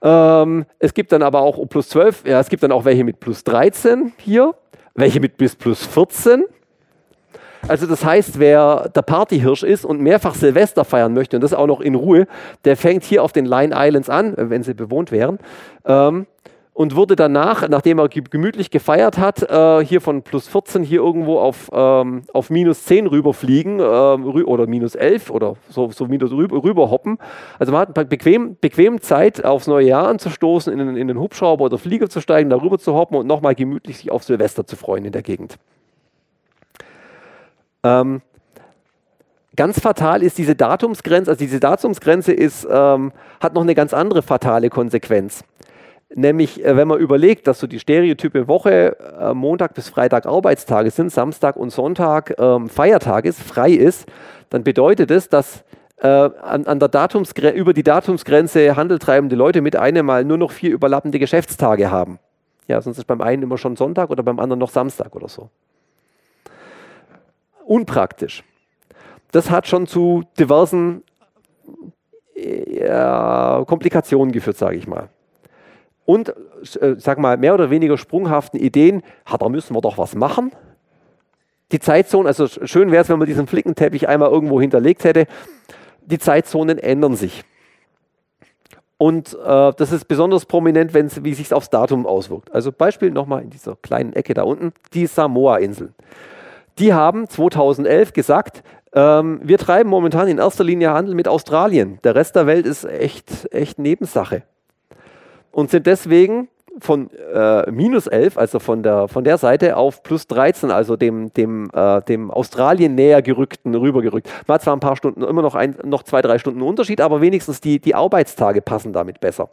Ähm, es gibt dann aber auch plus 12, ja, es gibt dann auch welche mit plus 13 hier, welche mit bis plus 14. Also das heißt, wer der Partyhirsch ist und mehrfach Silvester feiern möchte und das auch noch in Ruhe, der fängt hier auf den Line Islands an, wenn sie bewohnt wären. Ähm, und wurde danach, nachdem er gemütlich gefeiert hat, äh, hier von plus 14 hier irgendwo auf, ähm, auf minus 10 rüberfliegen äh, rü oder minus 11 oder so, so minus rüber, rüberhoppen. Also man hat bequem, bequem Zeit, aufs neue Jahr anzustoßen, in, in den Hubschrauber oder Flieger zu steigen, darüber zu hoppen und nochmal gemütlich sich auf Silvester zu freuen in der Gegend. Ähm, Ganz fatal ist diese Datumsgrenze, also diese Datumsgrenze ist, ähm, hat noch eine ganz andere fatale Konsequenz. Nämlich, äh, wenn man überlegt, dass so die Stereotype Woche äh, Montag bis Freitag Arbeitstage sind, Samstag und Sonntag ähm, Feiertag ist, frei ist, dann bedeutet es, dass äh, an, an der über die Datumsgrenze handeltreibende Leute mit einem Mal nur noch vier überlappende Geschäftstage haben. Ja, sonst ist beim einen immer schon Sonntag oder beim anderen noch Samstag oder so. Unpraktisch. Das hat schon zu diversen äh, Komplikationen geführt, sage ich mal und, äh, sag mal, mehr oder weniger sprunghaften Ideen, ha, da müssen wir doch was machen. Die Zeitzone, also schön wäre es, wenn man diesen Flickenteppich einmal irgendwo hinterlegt hätte. Die Zeitzonen ändern sich. Und äh, das ist besonders prominent, wenn wie sich aufs Datum auswirkt. Also Beispiel nochmal in dieser kleinen Ecke da unten, die Samoa-Inseln. Die haben 2011 gesagt, ähm, wir treiben momentan in erster Linie Handel mit Australien. Der Rest der Welt ist echt, echt Nebensache und sind deswegen von äh, minus 11, also von der, von der Seite, auf plus 13, also dem, dem, äh, dem Australien näher gerückten, rübergerückt. Man hat zwar ein paar Stunden, immer noch, ein, noch zwei, drei Stunden Unterschied, aber wenigstens die, die Arbeitstage passen damit besser.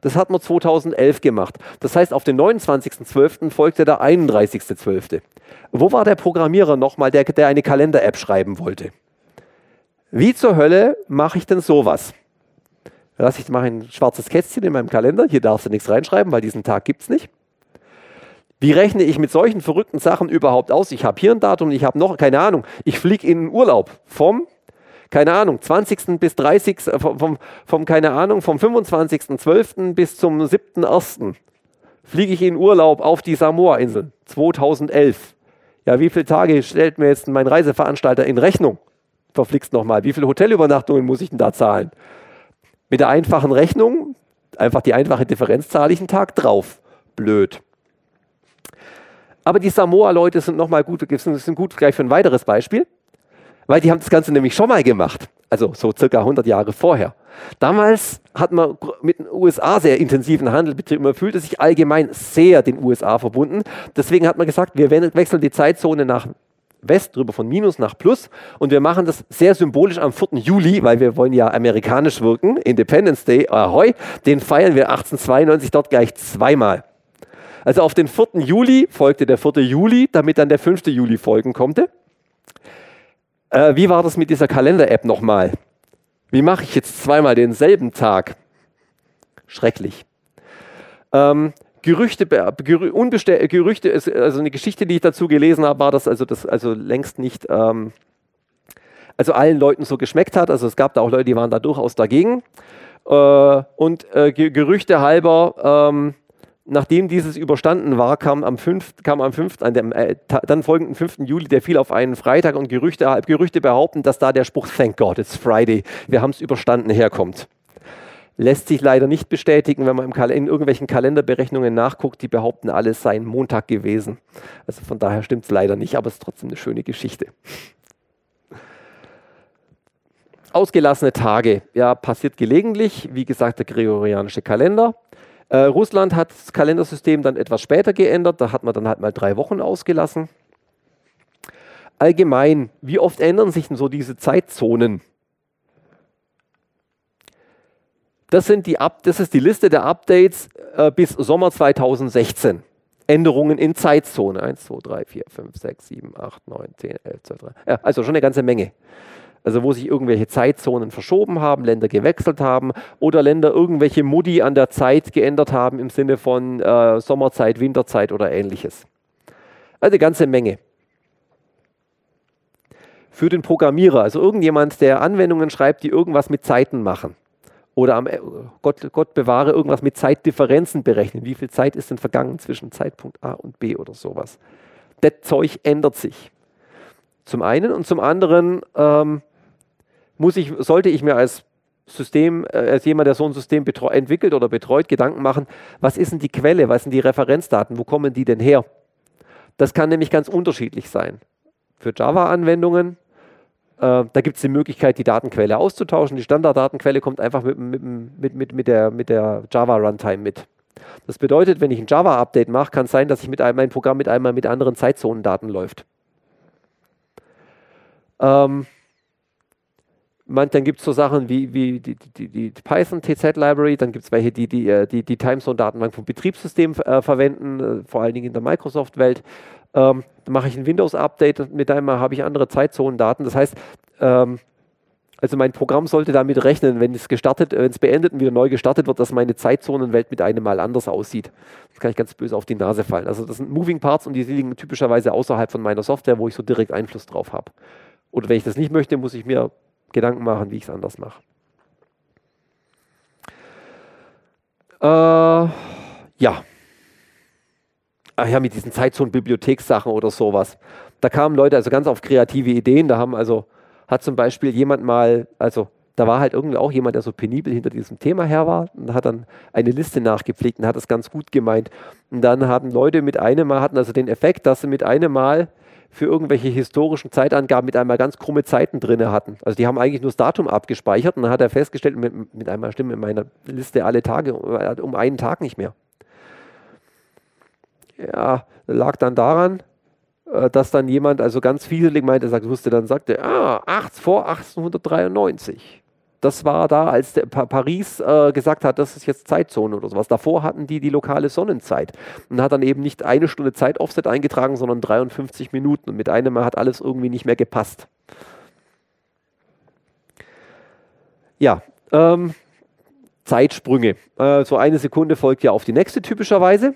Das hat man 2011 gemacht. Das heißt, auf den 29.12. folgte der 31.12. Wo war der Programmierer nochmal, der, der eine Kalender-App schreiben wollte? Wie zur Hölle mache ich denn sowas? Lass ich mache ein schwarzes Kästchen in meinem Kalender. Hier darfst du nichts reinschreiben, weil diesen Tag gibt es nicht. Wie rechne ich mit solchen verrückten Sachen überhaupt aus? Ich habe hier ein Datum, ich habe noch, keine Ahnung, ich fliege in den Urlaub vom, keine Ahnung, 20. bis 30. Äh, vom, vom, vom keine Ahnung, vom 25.12. bis zum 7.1. fliege ich in Urlaub auf die Samoa-Inseln 2011. Ja, wie viele Tage stellt mir jetzt mein Reiseveranstalter in Rechnung? Verflixt nochmal. Wie viele Hotelübernachtungen muss ich denn da zahlen? Mit der einfachen Rechnung, einfach die einfache Differenz, zahle ich einen Tag drauf. Blöd. Aber die Samoa-Leute sind nochmal gut, sind gut gleich für ein weiteres Beispiel, weil die haben das Ganze nämlich schon mal gemacht. Also so circa 100 Jahre vorher. Damals hat man mit den USA sehr intensiven Handel betrieben. Man fühlte sich allgemein sehr den USA verbunden. Deswegen hat man gesagt, wir wechseln die Zeitzone nach West drüber von Minus nach Plus und wir machen das sehr symbolisch am 4. Juli, weil wir wollen ja amerikanisch wirken. Independence Day, ahoi, den feiern wir 1892 dort gleich zweimal. Also auf den 4. Juli folgte der 4. Juli, damit dann der 5. Juli folgen konnte. Äh, wie war das mit dieser Kalender-App nochmal? Wie mache ich jetzt zweimal denselben Tag? Schrecklich. Ähm, Gerüchte, Gerü Gerüchte, also eine Geschichte, die ich dazu gelesen habe, war, dass also das also längst nicht, ähm, also allen Leuten so geschmeckt hat. Also es gab da auch Leute, die waren da durchaus dagegen. Äh, und äh, Gerüchte halber, ähm, nachdem dieses überstanden war, kam am 5. Kam am 5. An dem äh, dann folgenden 5. Juli, der fiel auf einen Freitag und Gerüchte, Gerüchte behaupten, dass da der Spruch Thank God, it's Friday, wir haben es überstanden herkommt. Lässt sich leider nicht bestätigen, wenn man in irgendwelchen Kalenderberechnungen nachguckt, die behaupten, alles sei Montag gewesen. Also von daher stimmt es leider nicht, aber es ist trotzdem eine schöne Geschichte. Ausgelassene Tage, ja, passiert gelegentlich. Wie gesagt, der gregorianische Kalender. Äh, Russland hat das Kalendersystem dann etwas später geändert. Da hat man dann halt mal drei Wochen ausgelassen. Allgemein, wie oft ändern sich denn so diese Zeitzonen? Das, sind die Up das ist die Liste der Updates äh, bis Sommer 2016. Änderungen in Zeitzone. 1, 2, 3, 4, 5, 6, 7, 8, 9, 10, 11, 12, 13. Ja, also schon eine ganze Menge also wo sich irgendwelche Zeitzonen verschoben haben, Länder gewechselt haben oder Länder irgendwelche Modi an der Zeit geändert haben im Sinne von äh, Sommerzeit, Winterzeit oder ähnliches. Also eine ganze Menge. Für den Programmierer, also irgendjemand, der Anwendungen schreibt, die irgendwas mit Zeiten machen. Oder am, äh, Gott, Gott bewahre irgendwas mit Zeitdifferenzen berechnen. Wie viel Zeit ist denn vergangen zwischen Zeitpunkt A und B oder sowas? Das Zeug ändert sich. Zum einen und zum anderen ähm, muss ich, sollte ich mir als System, äh, als jemand, der so ein System entwickelt oder betreut, Gedanken machen, was ist denn die Quelle, was sind die Referenzdaten, wo kommen die denn her? Das kann nämlich ganz unterschiedlich sein. Für Java-Anwendungen, äh, da gibt es die Möglichkeit, die Datenquelle auszutauschen. Die Standarddatenquelle kommt einfach mit, mit, mit, mit, der, der Java-Runtime mit. Das bedeutet, wenn ich ein Java-Update mache, kann es sein, dass ich mit einem, mein Programm mit einmal mit anderen Zeitzonendaten läuft. Ähm, man, dann gibt es so Sachen wie, wie die, die, die Python TZ Library, dann gibt es welche, die die, äh, die, die Timezone-Datenbank vom Betriebssystem äh, verwenden, äh, vor allen Dingen in der Microsoft-Welt. Ähm, mache ich ein Windows-Update, mit einmal habe ich andere Zeitzonen-Daten. Das heißt, ähm, also mein Programm sollte damit rechnen, wenn es gestartet, wenn es beendet und wieder neu gestartet wird, dass meine Zeitzonenwelt mit einem Mal anders aussieht. Das kann ich ganz böse auf die Nase fallen. Also das sind Moving Parts und die liegen typischerweise außerhalb von meiner Software, wo ich so direkt Einfluss drauf habe. Oder wenn ich das nicht möchte, muss ich mir Gedanken machen, wie ich es anders mache. Äh, ja. Ach ja, mit diesen Zeitzonen-Bibliothekssachen oder sowas. Da kamen Leute also ganz auf kreative Ideen. Da haben also, hat zum Beispiel jemand mal, also da war halt irgendwie auch jemand, der so penibel hinter diesem Thema her war und hat dann eine Liste nachgepflegt und hat es ganz gut gemeint. Und dann haben Leute mit einem Mal, hatten also den Effekt, dass sie mit einem Mal für irgendwelche historischen Zeitangaben mit einmal ganz krumme Zeiten drin hatten. Also die haben eigentlich nur das Datum abgespeichert und dann hat er festgestellt, mit, mit einmal stimmen in meiner Liste alle Tage um einen Tag nicht mehr. Ja, lag dann daran, äh, dass dann jemand also ganz fieselig meinte, sagt, wusste dann sagte, ah, 8, vor 1893 das war da, als Paris äh, gesagt hat, das ist jetzt Zeitzone oder sowas. Davor hatten die die lokale Sonnenzeit und hat dann eben nicht eine Stunde Zeit-Offset eingetragen, sondern 53 Minuten. Und mit einem Mal hat alles irgendwie nicht mehr gepasst. Ja, ähm, Zeitsprünge. Äh, so eine Sekunde folgt ja auf die nächste typischerweise.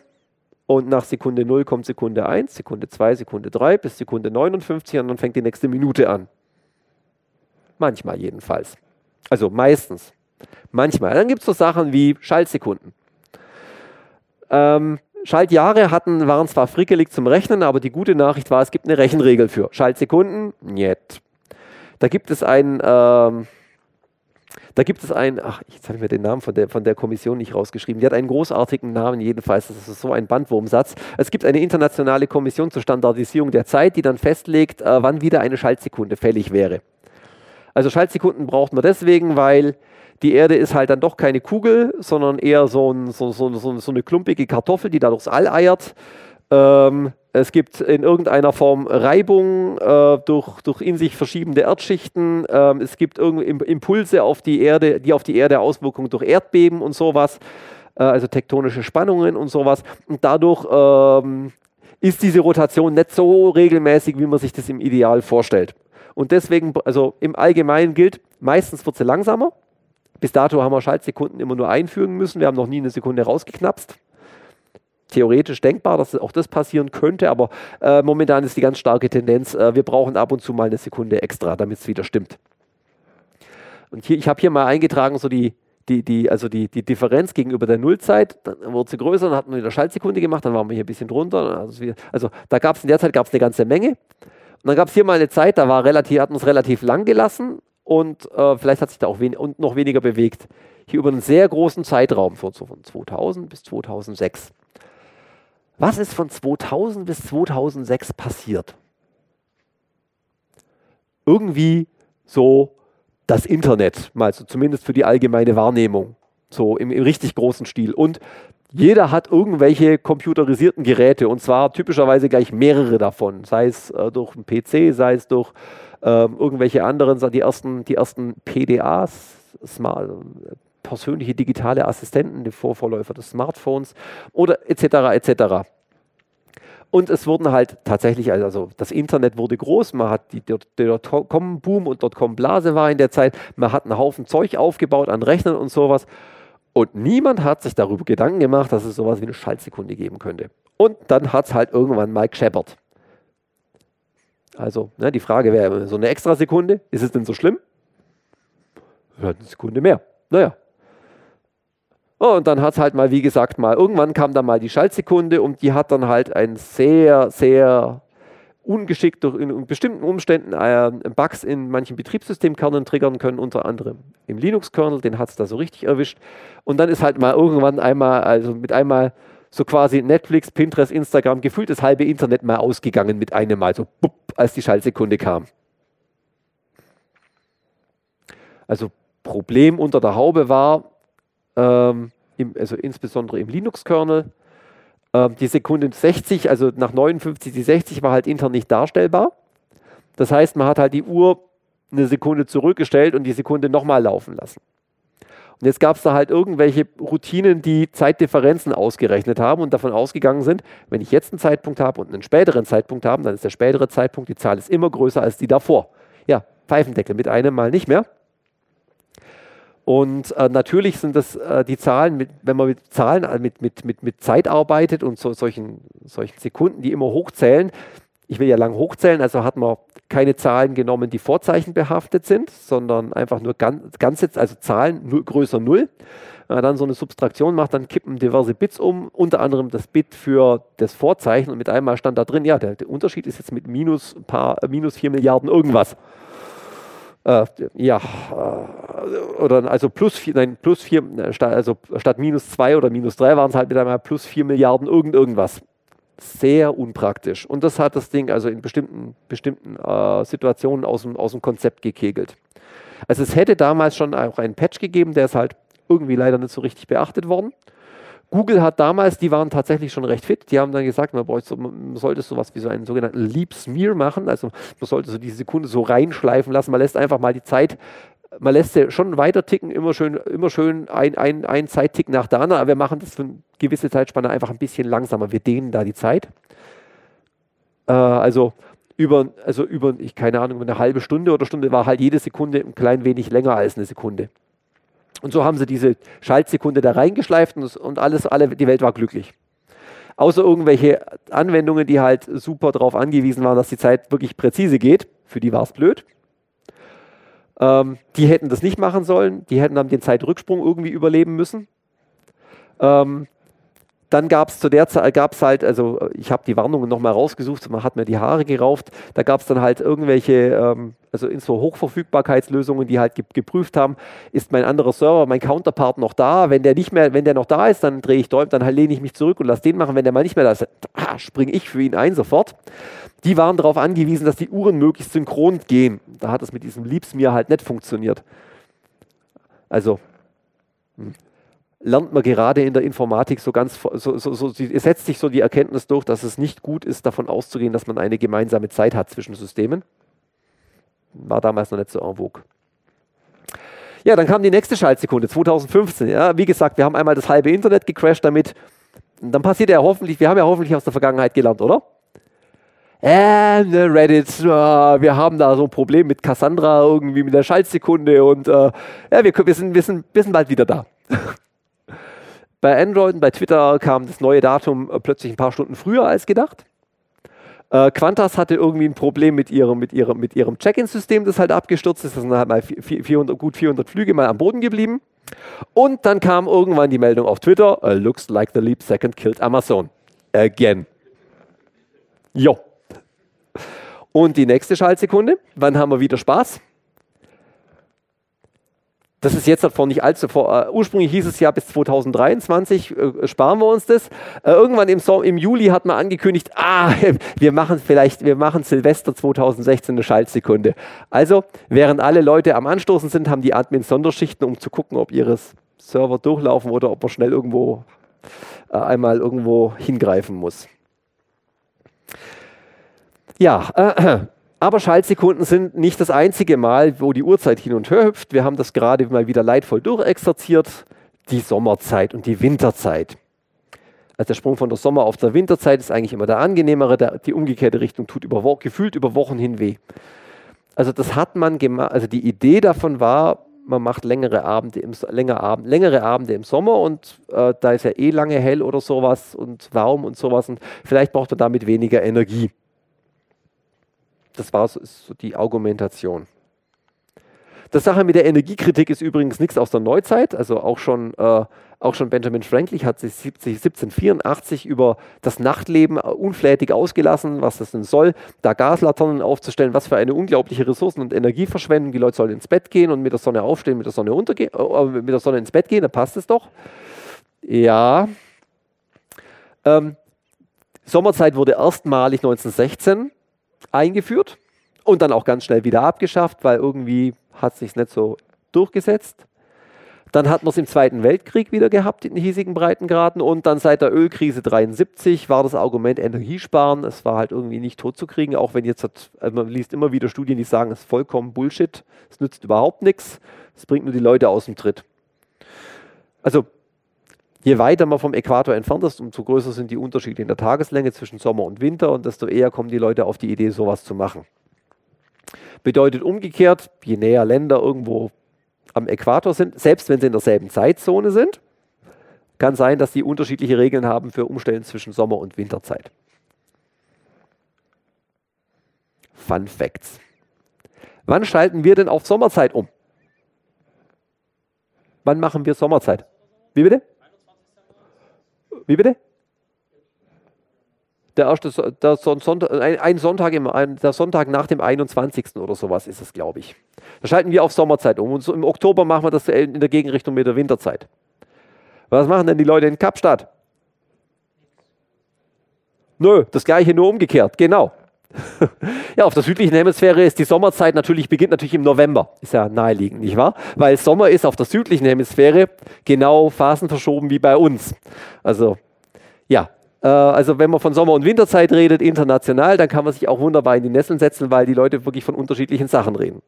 Und nach Sekunde 0 kommt Sekunde 1, Sekunde 2, Sekunde 3 bis Sekunde 59 und dann fängt die nächste Minute an. Manchmal jedenfalls. Also meistens. Manchmal. Dann gibt es so Sachen wie Schaltsekunden. Ähm, Schaltjahre hatten, waren zwar frickelig zum Rechnen, aber die gute Nachricht war, es gibt eine Rechenregel für. Schaltsekunden? Niet. Da gibt es ein, ähm, da gibt es ein, ach, jetzt habe ich mir den Namen von der, von der Kommission nicht rausgeschrieben. Die hat einen großartigen Namen jedenfalls. Das ist so ein Bandwurmsatz. Es gibt eine internationale Kommission zur Standardisierung der Zeit, die dann festlegt, äh, wann wieder eine Schaltsekunde fällig wäre. Also Schaltsekunden braucht man deswegen, weil die Erde ist halt dann doch keine Kugel, sondern eher so, ein, so, so, so eine klumpige Kartoffel, die da durchs All eiert. Ähm, es gibt in irgendeiner Form Reibung äh, durch, durch in sich verschiebende Erdschichten. Ähm, es gibt Impulse auf die Erde, die auf die Erde Auswirkungen durch Erdbeben und sowas, äh, also tektonische Spannungen und sowas. Und dadurch ähm, ist diese Rotation nicht so regelmäßig, wie man sich das im Ideal vorstellt. Und deswegen, also im Allgemeinen gilt, meistens wird sie langsamer. Bis dato haben wir Schaltsekunden immer nur einfügen müssen. Wir haben noch nie eine Sekunde rausgeknapst. Theoretisch denkbar, dass auch das passieren könnte, aber äh, momentan ist die ganz starke Tendenz, äh, wir brauchen ab und zu mal eine Sekunde extra, damit es wieder stimmt. Und hier, ich habe hier mal eingetragen, so die, die, die, also die, die Differenz gegenüber der Nullzeit, dann wurde sie größer, dann hatten wir wieder Schaltsekunde gemacht, dann waren wir hier ein bisschen drunter. Also, also da gab es in der Zeit gab's eine ganze Menge. Und dann gab es hier mal eine Zeit, da war relativ, hat es relativ lang gelassen und äh, vielleicht hat sich da auch wen und noch weniger bewegt. Hier über einen sehr großen Zeitraum von, so von 2000 bis 2006. Was ist von 2000 bis 2006 passiert? Irgendwie so das Internet, mal so zumindest für die allgemeine Wahrnehmung, so im, im richtig großen Stil. Und jeder hat irgendwelche computerisierten Geräte und zwar typischerweise gleich mehrere davon, sei es äh, durch einen PC, sei es durch äh, irgendwelche anderen, die ersten, die ersten PDAs, smart, persönliche digitale Assistenten, die Vorvorläufer des Smartphones oder etc. etc. Und es wurden halt tatsächlich, also das Internet wurde groß, man hat die Dotcom-Boom und Dotcom-Blase war in der Zeit, man hat einen Haufen Zeug aufgebaut an Rechnern und sowas. Und niemand hat sich darüber Gedanken gemacht, dass es sowas wie eine Schaltsekunde geben könnte. Und dann hat es halt irgendwann Mike Shepard. Also ne, die Frage wäre, so eine Extrasekunde, ist es denn so schlimm? Eine Sekunde mehr. Naja. Oh, und dann hat es halt mal, wie gesagt, mal, irgendwann kam dann mal die Schaltsekunde und die hat dann halt ein sehr, sehr ungeschickt durch in bestimmten Umständen äh, Bugs in manchen Betriebssystemkernen triggern können, unter anderem im Linux-Kernel, den hat es da so richtig erwischt. Und dann ist halt mal irgendwann einmal, also mit einmal so quasi Netflix, Pinterest, Instagram, gefühlt das halbe Internet mal ausgegangen mit einem Mal, so bupp, als die Schaltsekunde kam. Also Problem unter der Haube war, ähm, im, also insbesondere im Linux-Kernel, die Sekunde 60, also nach 59 die 60 war halt intern nicht darstellbar. Das heißt, man hat halt die Uhr eine Sekunde zurückgestellt und die Sekunde nochmal laufen lassen. Und jetzt gab es da halt irgendwelche Routinen, die Zeitdifferenzen ausgerechnet haben und davon ausgegangen sind, wenn ich jetzt einen Zeitpunkt habe und einen späteren Zeitpunkt habe, dann ist der spätere Zeitpunkt, die Zahl ist immer größer als die davor. Ja, Pfeifendeckel mit einem Mal nicht mehr. Und äh, natürlich sind das äh, die Zahlen, mit, wenn man mit Zahlen, äh, mit, mit, mit, mit Zeit arbeitet und so, solchen, solchen Sekunden, die immer hochzählen. Ich will ja lang hochzählen, also hat man keine Zahlen genommen, die vorzeichenbehaftet sind, sondern einfach nur ganz, ganze, also Zahlen nur größer 0. Wenn man dann so eine Subtraktion macht, dann kippen diverse Bits um, unter anderem das Bit für das Vorzeichen und mit einmal stand da drin, ja, der, der Unterschied ist jetzt mit minus, paar, minus 4 Milliarden irgendwas. Äh, ja, äh, oder also plus vier, nein, plus vier, äh, also statt minus zwei oder minus drei waren es halt mit einmal plus vier Milliarden irgend irgendwas. Sehr unpraktisch. Und das hat das Ding also in bestimmten, bestimmten äh, Situationen aus dem, aus dem Konzept gekegelt. Also es hätte damals schon auch einen Patch gegeben, der ist halt irgendwie leider nicht so richtig beachtet worden. Google hat damals, die waren tatsächlich schon recht fit, die haben dann gesagt, man, bräuchte, man sollte sowas wie so einen sogenannten Leap Smear machen, also man sollte so diese Sekunde so reinschleifen lassen, man lässt einfach mal die Zeit, man lässt sie schon weiter ticken, immer schön, immer schön ein, ein, ein Zeittick nach der anderen, aber wir machen das für eine gewisse Zeitspanne einfach ein bisschen langsamer, wir dehnen da die Zeit. Äh, also über, also über, ich keine Ahnung, eine halbe Stunde oder Stunde war halt jede Sekunde ein klein wenig länger als eine Sekunde. Und so haben sie diese Schaltsekunde da reingeschleift und, und alles, alle, die Welt war glücklich. Außer irgendwelche Anwendungen, die halt super darauf angewiesen waren, dass die Zeit wirklich präzise geht. Für die war es blöd. Ähm, die hätten das nicht machen sollen. Die hätten dann den Zeitrücksprung irgendwie überleben müssen. Ähm, dann gab es zu der Zeit, gab es halt, also ich habe die Warnungen nochmal rausgesucht, man hat mir die Haare gerauft, da gab es dann halt irgendwelche, ähm, also in so Hochverfügbarkeitslösungen, die halt ge geprüft haben, ist mein anderer Server, mein Counterpart noch da, wenn der nicht mehr, wenn der noch da ist, dann drehe ich Däum, dann halt lehne ich mich zurück und lasse den machen, wenn der mal nicht mehr da ist, ah, springe ich für ihn ein sofort. Die waren darauf angewiesen, dass die Uhren möglichst synchron gehen. Da hat es mit diesem Liebs mir halt nicht funktioniert. Also, hm lernt man gerade in der Informatik so ganz, so, so, so, es setzt sich so die Erkenntnis durch, dass es nicht gut ist, davon auszugehen, dass man eine gemeinsame Zeit hat zwischen Systemen. War damals noch nicht so en vogue. Ja, dann kam die nächste Schaltsekunde, 2015. Ja, wie gesagt, wir haben einmal das halbe Internet gecrashed damit. dann passiert ja hoffentlich, wir haben ja hoffentlich aus der Vergangenheit gelernt, oder? Äh, ne, Reddit, äh, wir haben da so ein Problem mit Cassandra irgendwie mit der Schaltsekunde und äh, ja, wir, wir, sind, wir, sind, wir sind bald wieder da. Bei Android und bei Twitter kam das neue Datum äh, plötzlich ein paar Stunden früher als gedacht. Äh, Qantas hatte irgendwie ein Problem mit ihrem, mit ihrem, mit ihrem Check-in-System, das halt abgestürzt ist. Das sind halt mal 400, gut 400 Flüge mal am Boden geblieben. Und dann kam irgendwann die Meldung auf Twitter: Looks like the leap second killed Amazon. Again. Jo. Und die nächste Schaltsekunde. Wann haben wir wieder Spaß? Das ist jetzt vor nicht allzu vor. Uh, ursprünglich hieß es ja bis 2023 äh, sparen wir uns das. Äh, irgendwann im, so im, Juli hat man angekündigt, ah, wir machen vielleicht, wir machen Silvester 2016 eine Schaltsekunde. Also während alle Leute am Anstoßen sind, haben die Admins Sonderschichten, um zu gucken, ob ihre Server durchlaufen oder ob man schnell irgendwo äh, einmal irgendwo hingreifen muss. Ja, äh, aber Schaltsekunden sind nicht das einzige Mal, wo die Uhrzeit hin und her hüpft. Wir haben das gerade mal wieder leidvoll durchexerziert. Die Sommerzeit und die Winterzeit. Also der Sprung von der Sommer- auf der Winterzeit ist eigentlich immer der angenehmere. Der, die umgekehrte Richtung tut über, gefühlt über Wochen hin weh. Also das hat man gemacht. Also die Idee davon war, man macht längere Abende im, länger Abend, längere Abende im Sommer und äh, da ist ja eh lange hell oder sowas und warm und sowas und vielleicht braucht man damit weniger Energie. Das war so, so die Argumentation. Das Sache mit der Energiekritik ist übrigens nichts aus der Neuzeit. Also auch schon, äh, auch schon Benjamin Franklin hat sich 1784 über das Nachtleben äh, unflätig ausgelassen, was das denn soll, da Gaslaternen aufzustellen, was für eine unglaubliche Ressourcen- und Energieverschwendung. Die Leute sollen ins Bett gehen und mit der Sonne aufstehen, mit der Sonne untergehen, äh, mit der Sonne ins Bett gehen, dann passt es doch. Ja. Ähm, Sommerzeit wurde erstmalig 1916 eingeführt und dann auch ganz schnell wieder abgeschafft, weil irgendwie hat es sich nicht so durchgesetzt. Dann hat man es im Zweiten Weltkrieg wieder gehabt in hiesigen Breitengraden und dann seit der Ölkrise 73 war das Argument Energiesparen. Es war halt irgendwie nicht totzukriegen, auch wenn jetzt, hat, also man liest immer wieder Studien, die sagen, es ist vollkommen Bullshit, es nützt überhaupt nichts, es bringt nur die Leute aus dem Tritt. Also Je weiter man vom Äquator entfernt ist, umso größer sind die Unterschiede in der Tageslänge zwischen Sommer und Winter und desto eher kommen die Leute auf die Idee, sowas zu machen. Bedeutet umgekehrt, je näher Länder irgendwo am Äquator sind, selbst wenn sie in derselben Zeitzone sind, kann sein, dass die unterschiedliche Regeln haben für Umstellen zwischen Sommer- und Winterzeit. Fun Facts. Wann schalten wir denn auf Sommerzeit um? Wann machen wir Sommerzeit? Wie bitte? Wie bitte? Der erste der Sonntag, ein Sonntag, im, der Sonntag nach dem 21. oder sowas ist es, glaube ich. Da schalten wir auf Sommerzeit um. Und so im Oktober machen wir das in der Gegenrichtung mit der Winterzeit. Was machen denn die Leute in Kapstadt? Nö, das gleiche nur umgekehrt, genau. ja, auf der südlichen Hemisphäre ist die Sommerzeit natürlich, beginnt natürlich im November. Ist ja naheliegend, nicht wahr? Weil Sommer ist auf der südlichen Hemisphäre genau phasenverschoben wie bei uns. Also, ja. Äh, also, wenn man von Sommer- und Winterzeit redet, international, dann kann man sich auch wunderbar in die Nesseln setzen, weil die Leute wirklich von unterschiedlichen Sachen reden.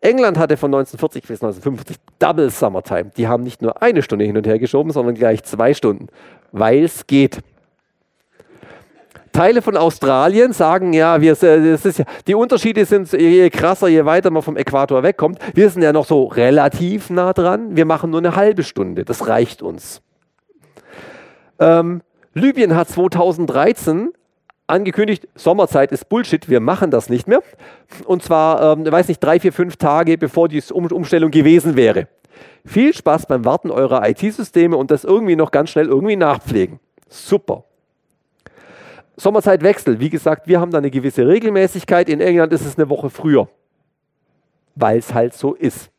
England hatte von 1940 bis 1950 Double Summertime. Die haben nicht nur eine Stunde hin und her geschoben, sondern gleich zwei Stunden, weil es geht. Teile von Australien sagen ja, wir, das ist ja, die Unterschiede sind je krasser, je weiter man vom Äquator wegkommt. Wir sind ja noch so relativ nah dran. Wir machen nur eine halbe Stunde. Das reicht uns. Ähm, Libyen hat 2013 angekündigt, Sommerzeit ist Bullshit, wir machen das nicht mehr. Und zwar, ähm, weiß nicht, drei, vier, fünf Tage bevor die um Umstellung gewesen wäre. Viel Spaß beim Warten eurer IT-Systeme und das irgendwie noch ganz schnell irgendwie nachpflegen. Super. Sommerzeitwechsel, wie gesagt, wir haben da eine gewisse Regelmäßigkeit. In England ist es eine Woche früher, weil es halt so ist.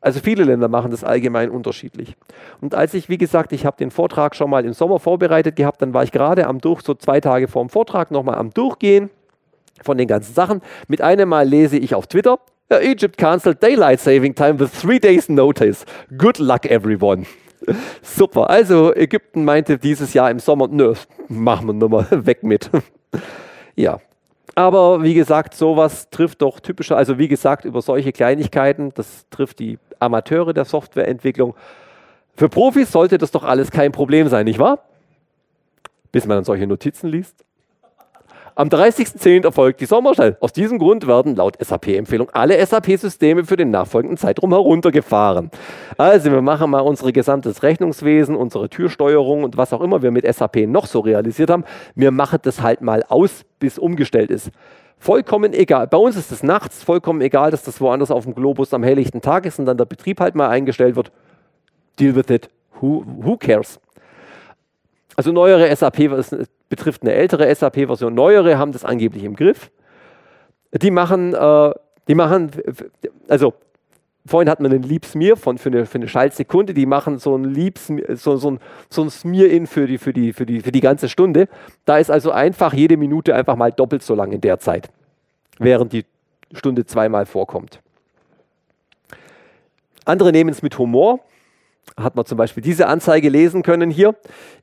Also viele Länder machen das allgemein unterschiedlich. Und als ich, wie gesagt, ich habe den Vortrag schon mal im Sommer vorbereitet gehabt, dann war ich gerade am Durch, so zwei Tage vor dem Vortrag, nochmal am Durchgehen von den ganzen Sachen. Mit einem Mal lese ich auf Twitter, Egypt cancelled daylight saving time with three days notice. Good luck everyone. Super. Also Ägypten meinte dieses Jahr im Sommer, nö, machen wir nochmal weg mit. ja, aber wie gesagt, sowas trifft doch typischer, also wie gesagt, über solche Kleinigkeiten, das trifft die Amateure der Softwareentwicklung. Für Profis sollte das doch alles kein Problem sein, nicht wahr? Bis man dann solche Notizen liest. Am 30.10. erfolgt die Sommerstelle. Aus diesem Grund werden laut SAP-Empfehlung alle SAP-Systeme für den nachfolgenden Zeitraum heruntergefahren. Also wir machen mal unser gesamtes Rechnungswesen, unsere Türsteuerung und was auch immer wir mit SAP noch so realisiert haben. Wir machen das halt mal aus, bis umgestellt ist. Vollkommen egal. Bei uns ist es nachts vollkommen egal, dass das woanders auf dem Globus am helllichten Tag ist und dann der Betrieb halt mal eingestellt wird. Deal with it. Who, who cares? Also neuere SAP betrifft eine ältere SAP-Version. Neuere haben das angeblich im Griff. Die machen, äh, die machen, also vorhin hat man einen Leap Smear von, für, eine, für eine Schaltsekunde, die machen so ein Leap so, so ein, so ein Smear-In für die, für, die, für, die, für die ganze Stunde. Da ist also einfach jede Minute einfach mal doppelt so lang in der Zeit, während die Stunde zweimal vorkommt. Andere nehmen es mit Humor hat man zum Beispiel diese Anzeige lesen können hier.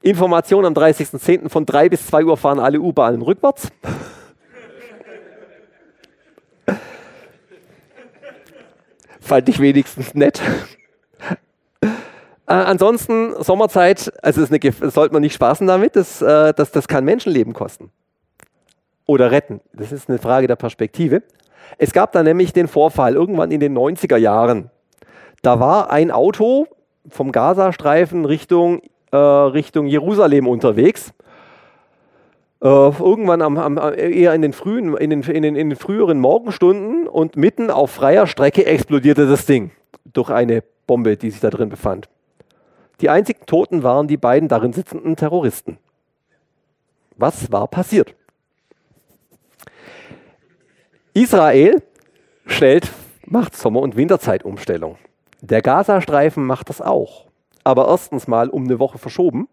Information am 30.10. von 3 bis 2 Uhr fahren alle U-Bahnen rückwärts. Fand ich wenigstens nett. Äh, ansonsten Sommerzeit, also ist eine, sollte man nicht spaßen damit, das, äh, das, das kann Menschenleben kosten. Oder retten. Das ist eine Frage der Perspektive. Es gab da nämlich den Vorfall irgendwann in den 90er Jahren. Da war ein Auto vom Gazastreifen Richtung, äh, Richtung Jerusalem unterwegs. Äh, irgendwann am, am, eher in den, frühen, in, den, in, den, in den früheren Morgenstunden und mitten auf freier Strecke explodierte das Ding durch eine Bombe, die sich da drin befand. Die einzigen Toten waren die beiden darin sitzenden Terroristen. Was war passiert? Israel stellt, macht Sommer- und Winterzeitumstellung. Der Gazastreifen macht das auch. Aber erstens mal um eine Woche verschoben.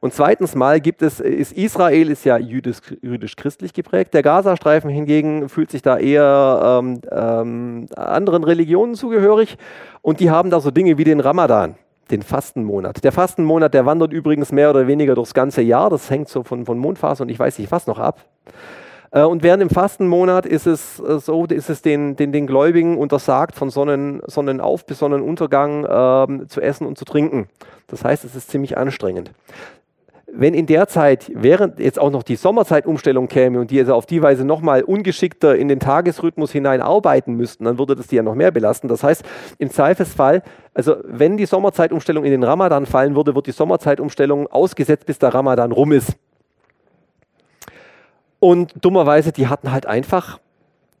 Und zweitens mal gibt es, ist Israel ist ja jüdisch-christlich geprägt. Der Gazastreifen hingegen fühlt sich da eher ähm, ähm, anderen Religionen zugehörig. Und die haben da so Dinge wie den Ramadan, den Fastenmonat. Der Fastenmonat, der wandert übrigens mehr oder weniger durchs ganze Jahr. Das hängt so von, von Mondphase und ich weiß nicht was noch ab. Äh, und während im Fastenmonat ist es äh, so, ist es den, den, den Gläubigen untersagt, von Sonnen, Sonnenauf bis Sonnenuntergang ähm, zu essen und zu trinken. Das heißt, es ist ziemlich anstrengend. Wenn in der Zeit, während jetzt auch noch die Sommerzeitumstellung käme und die also auf die Weise nochmal ungeschickter in den Tagesrhythmus hinein arbeiten müssten, dann würde das die ja noch mehr belasten. Das heißt, im Zweifelsfall, also wenn die Sommerzeitumstellung in den Ramadan fallen würde, wird die Sommerzeitumstellung ausgesetzt, bis der Ramadan rum ist. Und dummerweise, die hatten halt einfach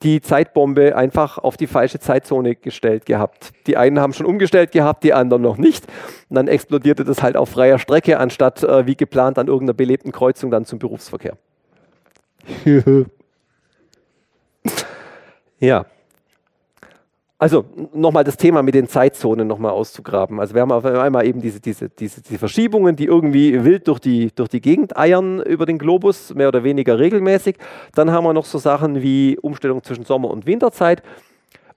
die Zeitbombe einfach auf die falsche Zeitzone gestellt gehabt. Die einen haben schon umgestellt gehabt, die anderen noch nicht. Und dann explodierte das halt auf freier Strecke, anstatt äh, wie geplant an irgendeiner belebten Kreuzung dann zum Berufsverkehr. ja. Also nochmal das Thema mit den Zeitzonen nochmal auszugraben. Also wir haben auf einmal eben diese, diese, diese, diese Verschiebungen, die irgendwie wild durch die, durch die Gegend eiern über den Globus, mehr oder weniger regelmäßig. Dann haben wir noch so Sachen wie Umstellung zwischen Sommer- und Winterzeit.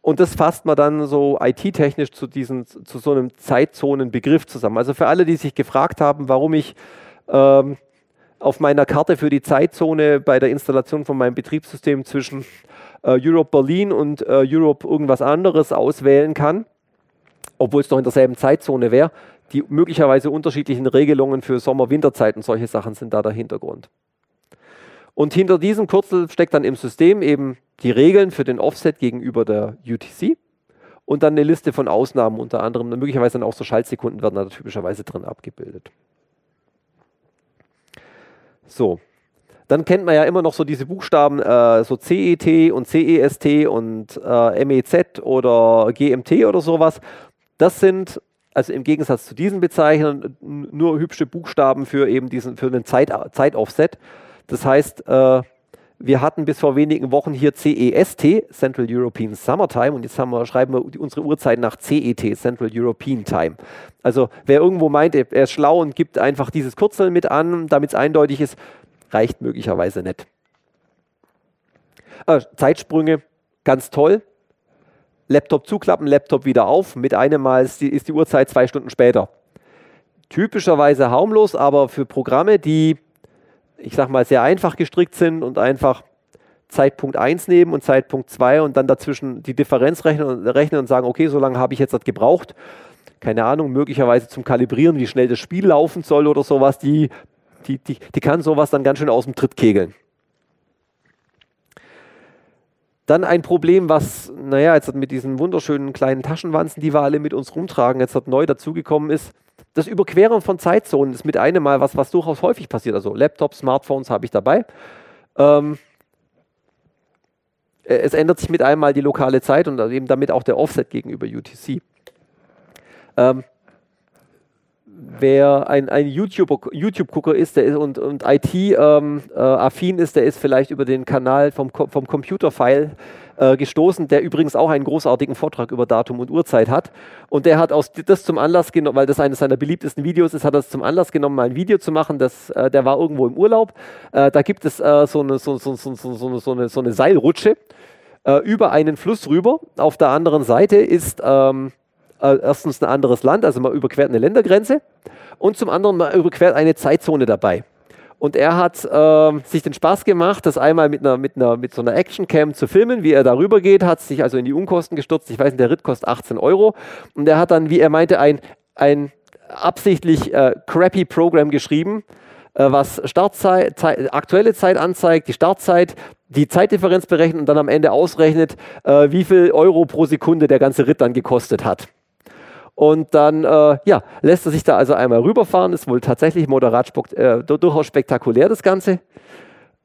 Und das fasst man dann so IT-technisch zu, zu so einem Zeitzonenbegriff zusammen. Also für alle, die sich gefragt haben, warum ich ähm, auf meiner Karte für die Zeitzone bei der Installation von meinem Betriebssystem zwischen äh, Europe Berlin und äh, Europe irgendwas anderes auswählen kann, obwohl es doch in derselben Zeitzone wäre. Die möglicherweise unterschiedlichen Regelungen für Sommer-Winterzeit und solche Sachen sind da der Hintergrund. Und hinter diesem Kürzel steckt dann im System eben die Regeln für den Offset gegenüber der UTC und dann eine Liste von Ausnahmen, unter anderem möglicherweise dann auch so Schaltsekunden werden da typischerweise drin abgebildet. So, dann kennt man ja immer noch so diese Buchstaben, äh, so CET und CEST und äh, MEZ oder GMT oder sowas. Das sind also im Gegensatz zu diesen Bezeichnern nur hübsche Buchstaben für eben diesen für einen Zeit, Zeitoffset. Das heißt, äh, wir hatten bis vor wenigen Wochen hier CEST, Central European Summertime, und jetzt wir, schreiben wir unsere Uhrzeit nach CET, Central European Time. Also wer irgendwo meint, er ist schlau und gibt einfach dieses Kürzel mit an, damit es eindeutig ist, reicht möglicherweise nicht. Äh, Zeitsprünge, ganz toll. Laptop zuklappen, Laptop wieder auf. Mit einem Mal ist die, ist die Uhrzeit zwei Stunden später. Typischerweise harmlos, aber für Programme, die ich sag mal, sehr einfach gestrickt sind und einfach Zeitpunkt 1 nehmen und Zeitpunkt 2 und dann dazwischen die Differenz rechnen und, rechnen und sagen, okay, so lange habe ich jetzt das gebraucht. Keine Ahnung, möglicherweise zum Kalibrieren, wie schnell das Spiel laufen soll oder sowas, die, die, die, die kann sowas dann ganz schön aus dem Tritt kegeln. Dann ein Problem, was, naja, jetzt mit diesen wunderschönen kleinen Taschenwanzen, die wir alle mit uns rumtragen, jetzt hat neu dazugekommen ist, das Überqueren von Zeitzonen ist mit einem Mal was, was durchaus häufig passiert. Also Laptops, Smartphones habe ich dabei. Ähm, äh, es ändert sich mit einem Mal die lokale Zeit und eben damit auch der Offset gegenüber UTC. Ähm, wer ein, ein YouTube-Gucker YouTube ist, der ist und, und IT-affin ähm, äh, ist, der ist vielleicht über den Kanal vom, vom Computerfile äh, gestoßen, der übrigens auch einen großartigen Vortrag über Datum und Uhrzeit hat. Und der hat aus, das zum Anlass genommen, weil das eines seiner beliebtesten Videos ist, hat das zum Anlass genommen, mal ein Video zu machen. Das, äh, der war irgendwo im Urlaub. Äh, da gibt es äh, so, eine, so, so, so, eine, so eine Seilrutsche über einen Fluss rüber. Auf der anderen Seite ist ähm, äh, erstens ein anderes Land, also man überquert eine Ländergrenze. Und zum anderen, man überquert eine Zeitzone dabei. Und er hat äh, sich den Spaß gemacht, das einmal mit, einer, mit, einer, mit so einer Actioncam zu filmen, wie er darüber geht, hat sich also in die Unkosten gestürzt. Ich weiß nicht, der Ritt kostet 18 Euro. Und er hat dann, wie er meinte, ein, ein absichtlich äh, crappy Programm geschrieben, äh, was Startzeit, Zeit, aktuelle Zeit anzeigt, die Startzeit, die Zeitdifferenz berechnet und dann am Ende ausrechnet, äh, wie viel Euro pro Sekunde der ganze Ritt dann gekostet hat. Und dann äh, ja, lässt er sich da also einmal rüberfahren. Ist wohl tatsächlich moderat äh, durchaus spektakulär, das Ganze.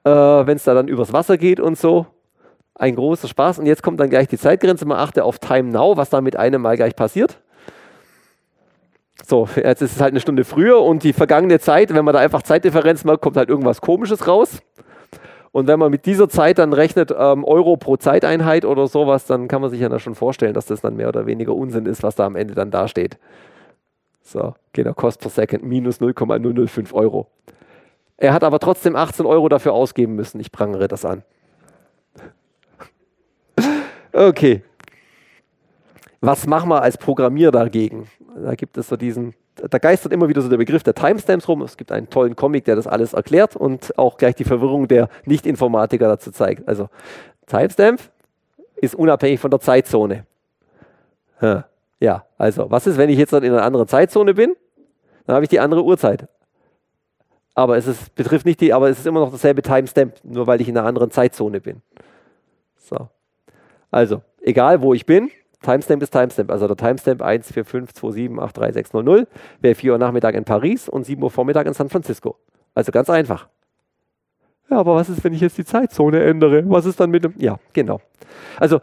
Äh, Wenn es da dann übers Wasser geht und so. Ein großer Spaß. Und jetzt kommt dann gleich die Zeitgrenze. Man achte auf Time Now, was da mit einem Mal gleich passiert. So, jetzt ist es halt eine Stunde früher und die vergangene Zeit, wenn man da einfach Zeitdifferenz macht, kommt halt irgendwas Komisches raus. Und wenn man mit dieser Zeit dann rechnet, ähm, Euro pro Zeiteinheit oder sowas, dann kann man sich ja da schon vorstellen, dass das dann mehr oder weniger Unsinn ist, was da am Ende dann dasteht. So, genau, Cost per Second minus 0,005 Euro. Er hat aber trotzdem 18 Euro dafür ausgeben müssen. Ich prangere das an. okay. Was machen wir als Programmierer dagegen? Da gibt es so diesen da geistert immer wieder so der Begriff der Timestamps rum. Es gibt einen tollen Comic, der das alles erklärt und auch gleich die Verwirrung der Nicht-Informatiker dazu zeigt. Also Timestamp ist unabhängig von der Zeitzone. Ja, also was ist, wenn ich jetzt in einer anderen Zeitzone bin? Dann habe ich die andere Uhrzeit. Aber es ist, betrifft nicht die, aber es ist immer noch dasselbe Timestamp, nur weil ich in einer anderen Zeitzone bin. So. Also, egal wo ich bin, Timestamp ist Timestamp, also der Timestamp 14527833600 wäre 4 Uhr Nachmittag in Paris und 7 Uhr Vormittag in San Francisco. Also ganz einfach. Ja, aber was ist, wenn ich jetzt die Zeitzone ändere? Was ist dann mit dem. Ja, genau. Also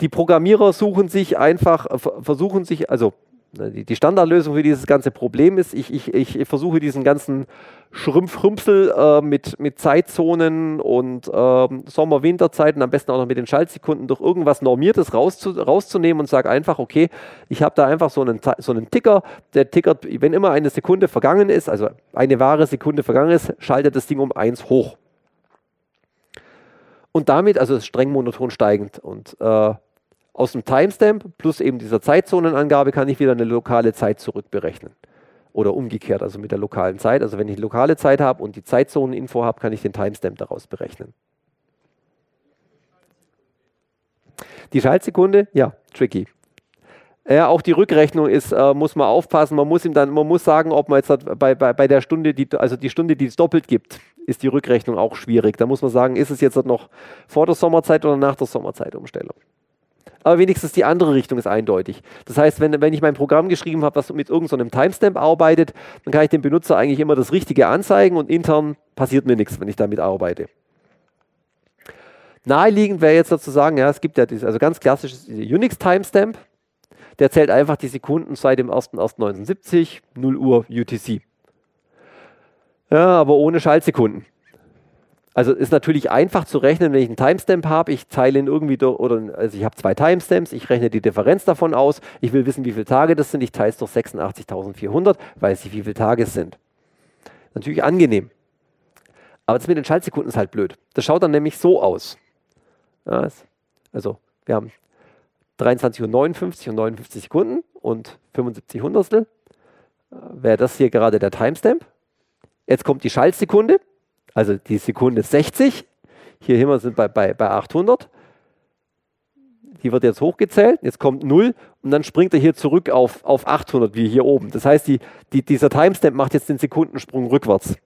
die Programmierer suchen sich einfach, versuchen sich, also die Standardlösung für dieses ganze Problem ist, ich, ich, ich versuche diesen ganzen Schrumpfrümpsel äh, mit, mit Zeitzonen und äh, Sommer-Winterzeiten, am besten auch noch mit den Schaltsekunden, durch irgendwas Normiertes rauszu, rauszunehmen und sage einfach, okay, ich habe da einfach so einen, so einen Ticker, der tickert, wenn immer eine Sekunde vergangen ist, also eine wahre Sekunde vergangen ist, schaltet das Ding um 1 hoch. Und damit, also streng monoton steigend. Und äh, aus dem Timestamp plus eben dieser Zeitzonenangabe kann ich wieder eine lokale Zeit zurückberechnen. Oder umgekehrt, also mit der lokalen Zeit. Also wenn ich lokale Zeit habe und die Zeitzoneninfo habe, kann ich den Timestamp daraus berechnen. Die Schaltsekunde, ja, tricky. Ja, auch die Rückrechnung ist, äh, muss man aufpassen. Man muss ihm dann, man muss sagen, ob man jetzt bei, bei, bei der Stunde, die, also die Stunde, die es doppelt gibt, ist die Rückrechnung auch schwierig. Da muss man sagen, ist es jetzt noch vor der Sommerzeit oder nach der Sommerzeitumstellung. Aber wenigstens die andere Richtung ist eindeutig. Das heißt, wenn, wenn ich mein Programm geschrieben habe, was mit irgendeinem so Timestamp arbeitet, dann kann ich dem Benutzer eigentlich immer das Richtige anzeigen und intern passiert mir nichts, wenn ich damit arbeite. Naheliegend wäre jetzt sozusagen, ja, es gibt ja dieses, also ganz klassisches Unix Timestamp. Der zählt einfach die Sekunden seit dem 01.01.1970, 0 Uhr UTC. Ja, aber ohne Schaltsekunden. Also ist natürlich einfach zu rechnen, wenn ich einen Timestamp habe, ich teile ihn irgendwie durch, oder also ich habe zwei Timestamps, ich rechne die Differenz davon aus, ich will wissen, wie viele Tage das sind, ich teile es durch 86.400, weiß ich, wie viele Tage es sind. Natürlich angenehm. Aber das mit den Schaltsekunden ist halt blöd. Das schaut dann nämlich so aus. Also wir haben 23.59 Uhr und 59 Sekunden und 75 Hundertstel. Wäre das hier gerade der Timestamp. Jetzt kommt die Schaltsekunde, also die Sekunde 60. Hier wir sind bei, bei, bei 800. Die wird jetzt hochgezählt, jetzt kommt 0 und dann springt er hier zurück auf, auf 800, wie hier oben. Das heißt, die, die, dieser Timestamp macht jetzt den Sekundensprung rückwärts.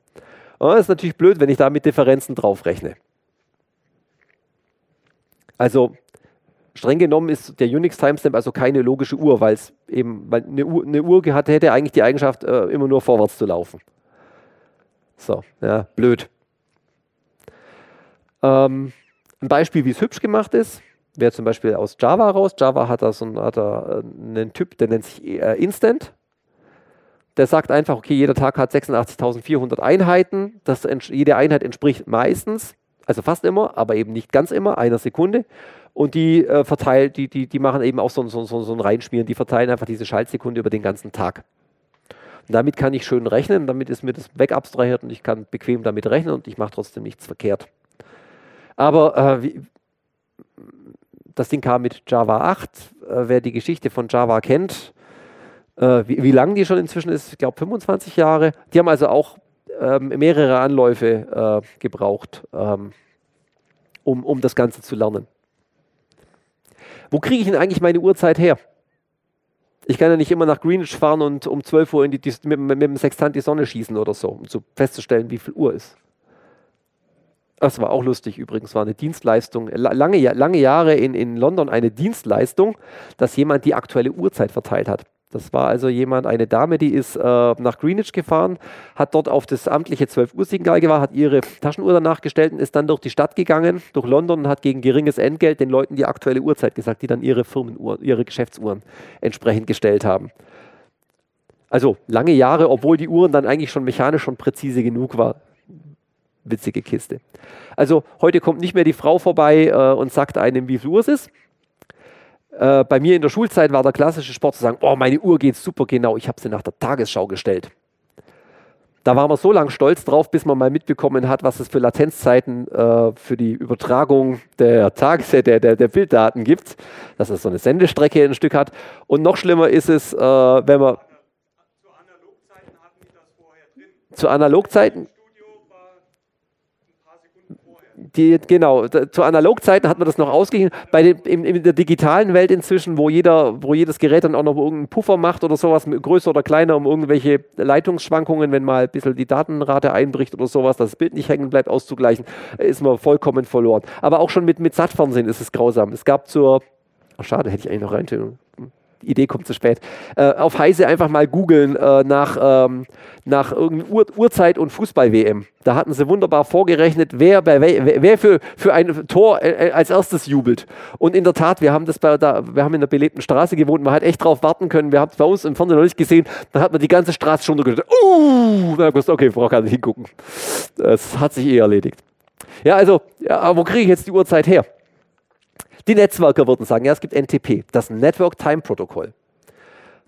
Und das ist natürlich blöd, wenn ich da mit Differenzen drauf rechne. Also streng genommen ist der Unix Timestamp also keine logische Uhr, weil es eben weil eine Uhr, eine Uhr hätte eigentlich die Eigenschaft, äh, immer nur vorwärts zu laufen. So, ja, blöd. Ähm, ein Beispiel, wie es hübsch gemacht ist, wäre zum Beispiel aus Java raus. Java hat da so einen, hat da einen Typ, der nennt sich äh, Instant. Der sagt einfach, okay, jeder Tag hat 86.400 Einheiten. Das, jede Einheit entspricht meistens also fast immer, aber eben nicht ganz immer, einer Sekunde. Und die äh, verteilen, die, die, die machen eben auch so, so, so, so ein Reinschmieren, die verteilen einfach diese Schaltsekunde über den ganzen Tag. Und damit kann ich schön rechnen, damit ist mir das wegabstrahiert und ich kann bequem damit rechnen und ich mache trotzdem nichts verkehrt. Aber äh, wie, das Ding kam mit Java 8. Äh, wer die Geschichte von Java kennt, äh, wie, wie lang die schon inzwischen ist, ich glaube 25 Jahre. Die haben also auch ähm, mehrere Anläufe äh, gebraucht, ähm, um, um das Ganze zu lernen. Wo kriege ich denn eigentlich meine Uhrzeit her? Ich kann ja nicht immer nach Greenwich fahren und um 12 Uhr die, die, mit, mit, dem Sextant die Sonne schießen oder so, um zu festzustellen, wie viel Uhr ist. Das war auch lustig übrigens, war eine Dienstleistung, lange, lange Jahre in, in London eine Dienstleistung, dass jemand die aktuelle Uhrzeit verteilt hat. Das war also jemand, eine Dame, die ist äh, nach Greenwich gefahren, hat dort auf das amtliche 12 Uhr Signal gewartet, hat ihre Taschenuhr danach gestellt und ist dann durch die Stadt gegangen, durch London und hat gegen geringes Entgelt den Leuten die aktuelle Uhrzeit gesagt, die dann ihre Firmenuhren, ihre Geschäftsuhren entsprechend gestellt haben. Also lange Jahre, obwohl die Uhren dann eigentlich schon mechanisch schon präzise genug war. Witzige Kiste. Also heute kommt nicht mehr die Frau vorbei äh, und sagt einem, wie viel Uhr es ist, äh, bei mir in der Schulzeit war der klassische Sport zu sagen, oh, meine Uhr geht super genau, ich habe sie nach der Tagesschau gestellt. Da war man so lange stolz drauf, bis man mal mitbekommen hat, was es für Latenzzeiten äh, für die Übertragung der, Tages der, der, der Bilddaten gibt, dass es so eine Sendestrecke ein Stück hat. Und noch schlimmer ist es, äh, wenn man... Zu Analogzeiten hatten die genau, da, zu Analogzeiten hat man das noch ausgeglichen. Bei den, in, in, der digitalen Welt inzwischen, wo jeder, wo jedes Gerät dann auch noch irgendeinen Puffer macht oder sowas, größer oder kleiner, um irgendwelche Leitungsschwankungen, wenn mal ein bisschen die Datenrate einbricht oder sowas, dass das Bild nicht hängen bleibt, auszugleichen, ist man vollkommen verloren. Aber auch schon mit, mit Sattfernsehen ist es grausam. Es gab zur, oh, schade, hätte ich eigentlich noch rein die Idee kommt zu spät. Äh, auf Heise einfach mal googeln äh, nach, ähm, nach Ur Uhrzeit und Fußball-WM. Da hatten sie wunderbar vorgerechnet, wer, bei wer, wer für, für ein Tor äh, äh, als erstes jubelt. Und in der Tat, wir haben das bei, da, wir haben in der belebten Straße gewohnt, man hat echt drauf warten können. Wir haben es bei uns im Fernsehen noch nicht gesehen. Dann hat man die ganze Straße schon gehört. Uh, dann gesagt, okay, braucht gar nicht hingucken. Das hat sich eh erledigt. Ja, also, ja, wo kriege ich jetzt die Uhrzeit her? Die Netzwerker würden sagen, ja, es gibt NTP, das Network Time Protocol.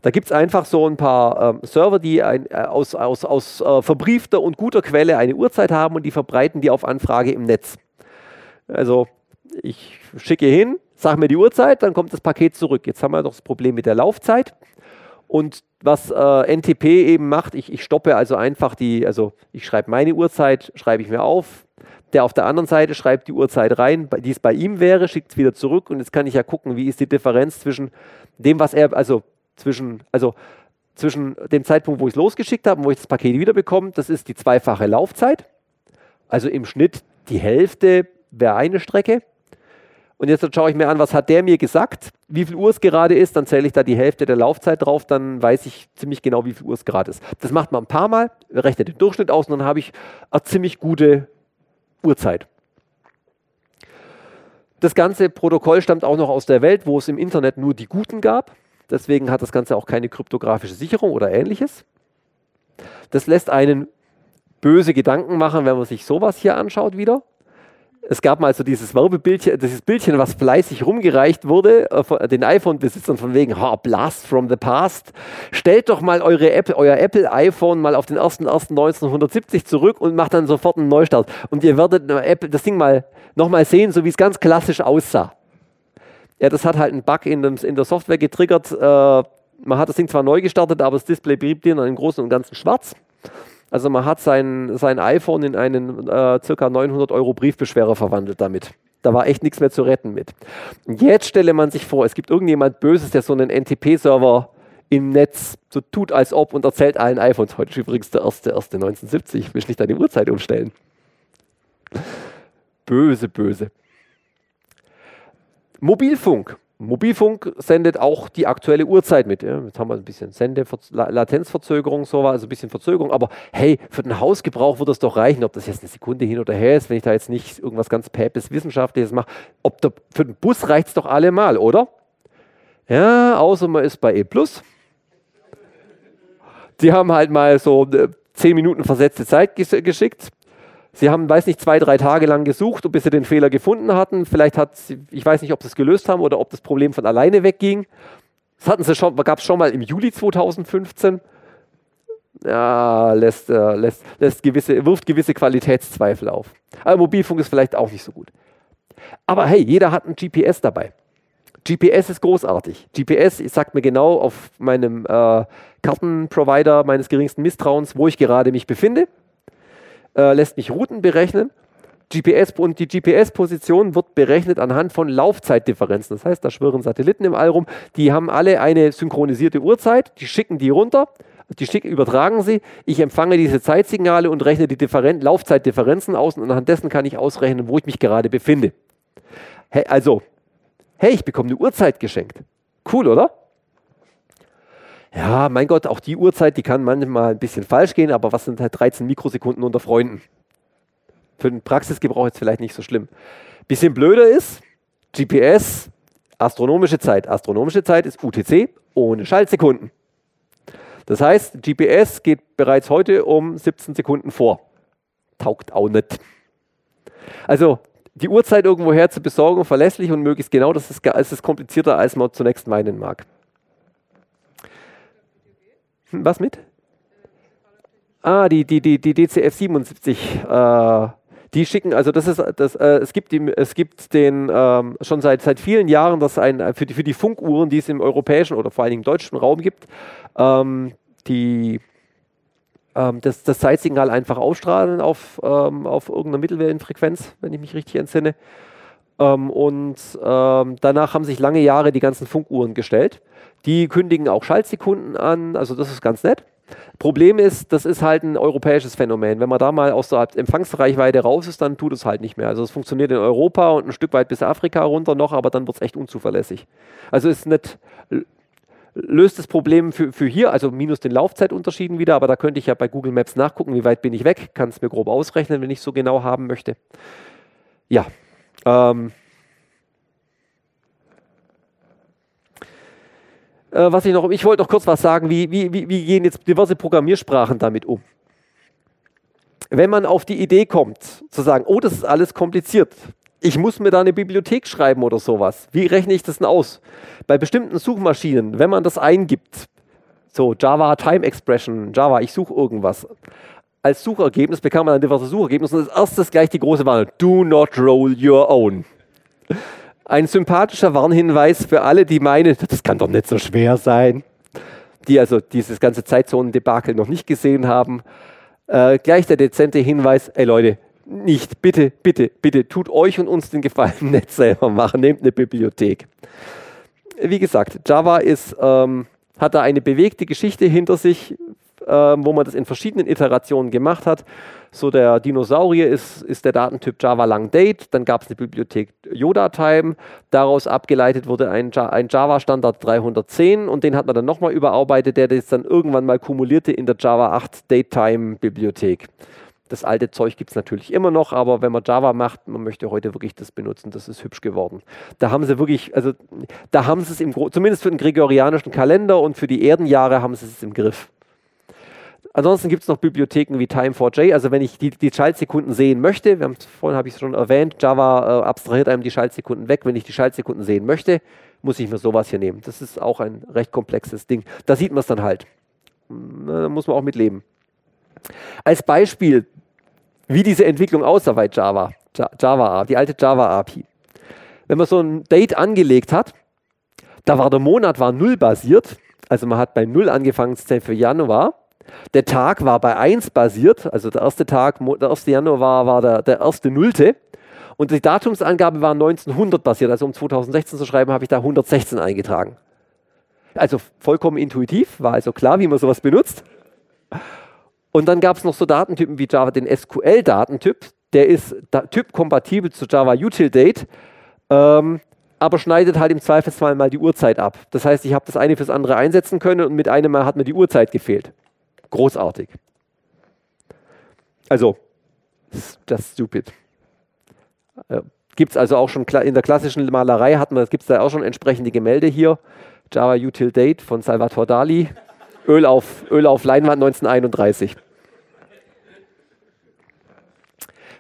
Da gibt es einfach so ein paar ähm, Server, die ein, äh, aus, aus, aus äh, verbriefter und guter Quelle eine Uhrzeit haben und die verbreiten die auf Anfrage im Netz. Also ich schicke hin, sage mir die Uhrzeit, dann kommt das Paket zurück. Jetzt haben wir doch das Problem mit der Laufzeit. Und was äh, NTP eben macht, ich, ich stoppe also einfach die, also ich schreibe meine Uhrzeit, schreibe ich mir auf, Der auf der anderen Seite schreibt die Uhrzeit rein, die es bei ihm wäre, schickt es wieder zurück und jetzt kann ich ja gucken, wie ist die Differenz zwischen dem, was er, also zwischen, also zwischen dem Zeitpunkt, wo ich es losgeschickt habe und wo ich das Paket wiederbekomme, das ist die zweifache Laufzeit. Also im Schnitt die Hälfte wäre eine Strecke. Und jetzt schaue ich mir an, was hat der mir gesagt, wie viel Uhr es gerade ist, dann zähle ich da die Hälfte der Laufzeit drauf, dann weiß ich ziemlich genau, wie viel Uhr es gerade ist. Das macht man ein paar Mal, rechnet den Durchschnitt aus und dann habe ich eine ziemlich gute Uhrzeit. Das ganze Protokoll stammt auch noch aus der Welt, wo es im Internet nur die Guten gab. Deswegen hat das Ganze auch keine kryptografische Sicherung oder ähnliches. Das lässt einen böse Gedanken machen, wenn man sich sowas hier anschaut wieder es gab mal so dieses Werbebildchen, dieses Bildchen, was fleißig rumgereicht wurde, äh, von den iPhone-Besitzern von wegen, ha, Blast from the Past. Stellt doch mal eure Apple, euer Apple iPhone mal auf den 01.01.1970 zurück und macht dann sofort einen Neustart. Und ihr werdet Apple, das Ding mal nochmal sehen, so wie es ganz klassisch aussah. Ja, das hat halt einen Bug in, dem, in der Software getriggert. Äh, man hat das Ding zwar neu gestartet, aber das Display blieb dir im Großen und Ganzen schwarz. Also man hat sein, sein iPhone in einen äh, circa 900 Euro Briefbeschwerer verwandelt damit. Da war echt nichts mehr zu retten mit. Und jetzt stelle man sich vor, es gibt irgendjemand Böses, der so einen NTP-Server im Netz so tut, als ob und erzählt allen iPhones. Heute ist übrigens der 1.1.1970. Ich will nicht deine Uhrzeit umstellen. Böse, böse. Mobilfunk. Mobilfunk sendet auch die aktuelle Uhrzeit mit. Jetzt haben wir ein bisschen Sende Latenzverzögerung, so war also ein bisschen Verzögerung, aber hey, für den Hausgebrauch wird das doch reichen, ob das jetzt eine Sekunde hin oder her ist, wenn ich da jetzt nicht irgendwas ganz päpes Wissenschaftliches mache. Ob der, für den Bus reicht es doch allemal, oder? Ja, außer man ist bei E. Die haben halt mal so 10 äh, Minuten versetzte Zeit geschickt. Sie haben, weiß nicht, zwei, drei Tage lang gesucht, bis sie den Fehler gefunden hatten. Vielleicht hat sie, ich weiß nicht, ob sie es gelöst haben oder ob das Problem von alleine wegging. Das hatten sie schon, gab es schon mal im Juli 2015. Ja, lässt, äh, lässt, lässt gewisse, wirft gewisse Qualitätszweifel auf. Aber Mobilfunk ist vielleicht auch nicht so gut. Aber hey, jeder hat ein GPS dabei. GPS ist großartig. GPS sagt mir genau auf meinem äh, Kartenprovider meines geringsten Misstrauens, wo ich gerade mich befinde äh, lässt mich Routen berechnen. GPS und die GPS-Position wird berechnet anhand von Laufzeitdifferenzen. Das heißt, da schwirren Satelliten im All rum, die haben alle eine synchronisierte Uhrzeit, die schicken die runter, die schicken, übertragen sie, ich empfange diese Zeitsignale und rechne die Differen Laufzeitdifferenzen aus und anhand dessen kann ich ausrechnen, wo ich mich gerade befinde. Hey, also, hey, ich bekomme eine Uhrzeit geschenkt. Cool, oder? Ja, mein Gott, auch die Uhrzeit, die kann manchmal ein bisschen falsch gehen, aber was sind halt 13 Mikrosekunden unter Freunden? Für den Praxisgebrauch jetzt vielleicht nicht so schlimm. Bisschen blöder ist, GPS, astronomische Zeit. Astronomische Zeit ist UTC ohne Schaltsekunden. Das heißt, GPS geht bereits heute um 17 Sekunden vor. Taugt auch nicht. Also die Uhrzeit irgendwo her zu besorgen, verlässlich und möglichst genau, das ist, das ist komplizierter, als man zunächst meinen mag. Hm, was mit? Ah, die, die, die, die DCF 77. Äh, die schicken, also das ist, das, äh, es gibt, die, es gibt den ähm, schon seit, seit vielen Jahren, dass ein, für, die, für die Funkuhren, die es im europäischen oder vor allen Dingen deutschen Raum gibt, ähm, die ähm, das, das Zeitsignal einfach ausstrahlen auf, ähm, auf irgendeiner Mittelwellenfrequenz, wenn ich mich richtig entsinne. Ähm, und ähm, danach haben sich lange Jahre die ganzen Funkuhren gestellt. Die kündigen auch Schaltsekunden an, also das ist ganz nett. Problem ist, das ist halt ein europäisches Phänomen. Wenn man da mal aus der Empfangsreichweite raus ist, dann tut es halt nicht mehr. Also es funktioniert in Europa und ein Stück weit bis Afrika runter noch, aber dann wird es echt unzuverlässig. Also ist nicht, löst das Problem für, für hier, also minus den Laufzeitunterschieden wieder, aber da könnte ich ja bei Google Maps nachgucken, wie weit bin ich weg, kann es mir grob ausrechnen, wenn ich so genau haben möchte. Ja, ähm, Äh, was ich noch, ich wollte noch kurz was sagen, wie, wie, wie, wie gehen jetzt diverse Programmiersprachen damit um? Wenn man auf die Idee kommt, zu sagen, oh, das ist alles kompliziert, ich muss mir da eine Bibliothek schreiben oder sowas, wie rechne ich das denn aus? Bei bestimmten Suchmaschinen, wenn man das eingibt, so Java Time Expression, Java, ich suche irgendwas, als Suchergebnis bekam man dann diverse Suchergebnisse und als erstes gleich die große Warnung, do not roll your own. Ein sympathischer Warnhinweis für alle, die meinen, das kann doch nicht so schwer sein, die also dieses ganze Zeitzonen-Debakel noch nicht gesehen haben. Äh, gleich der dezente Hinweis, ey Leute, nicht. Bitte, bitte, bitte, tut euch und uns den Gefallen nicht selber machen. Nehmt eine Bibliothek. Wie gesagt, Java ist, ähm, hat da eine bewegte Geschichte hinter sich, ähm, wo man das in verschiedenen Iterationen gemacht hat. So der Dinosaurier ist, ist der Datentyp Java Lang Date, dann gab es eine Bibliothek Yoda-Time, daraus abgeleitet wurde ein, ein Java-Standard 310 und den hat man dann nochmal überarbeitet, der das dann irgendwann mal kumulierte in der Java 8 Datetime-Bibliothek. Das alte Zeug gibt es natürlich immer noch, aber wenn man Java macht, man möchte heute wirklich das benutzen, das ist hübsch geworden. Da haben sie wirklich, also da haben sie es im, zumindest für den gregorianischen Kalender und für die Erdenjahre haben sie es im Griff. Ansonsten gibt es noch Bibliotheken wie Time4J. Also wenn ich die, die Schaltsekunden sehen möchte, wir haben vorhin habe ich es schon erwähnt, Java äh, abstrahiert einem die Schaltsekunden weg. Wenn ich die Schaltsekunden sehen möchte, muss ich mir sowas hier nehmen. Das ist auch ein recht komplexes Ding. Da sieht man es dann halt. Da muss man auch mit leben. Als Beispiel, wie diese Entwicklung aussah bei Java, Java, die alte Java API. Wenn man so ein Date angelegt hat, da war der Monat war null basiert, also man hat bei null angefangen zu zählen für Januar der Tag war bei 1 basiert, also der erste Tag, der 1. Januar war der, der erste Nullte. Und die Datumsangabe war 1900 basiert, also um 2016 zu schreiben, habe ich da 116 eingetragen. Also vollkommen intuitiv, war also klar, wie man sowas benutzt. Und dann gab es noch so Datentypen wie Java, den SQL-Datentyp, der ist da, typkompatibel zu Java Util-Date, ähm, aber schneidet halt im Zweifelsfall mal die Uhrzeit ab. Das heißt, ich habe das eine fürs andere einsetzen können und mit einem Mal hat mir die Uhrzeit gefehlt. Großartig. Also, just stupid. Äh, gibt es also auch schon in der klassischen Malerei, gibt es da auch schon entsprechende Gemälde hier. Java Util Date von Salvatore Dali. Öl auf, Öl auf Leinwand 1931.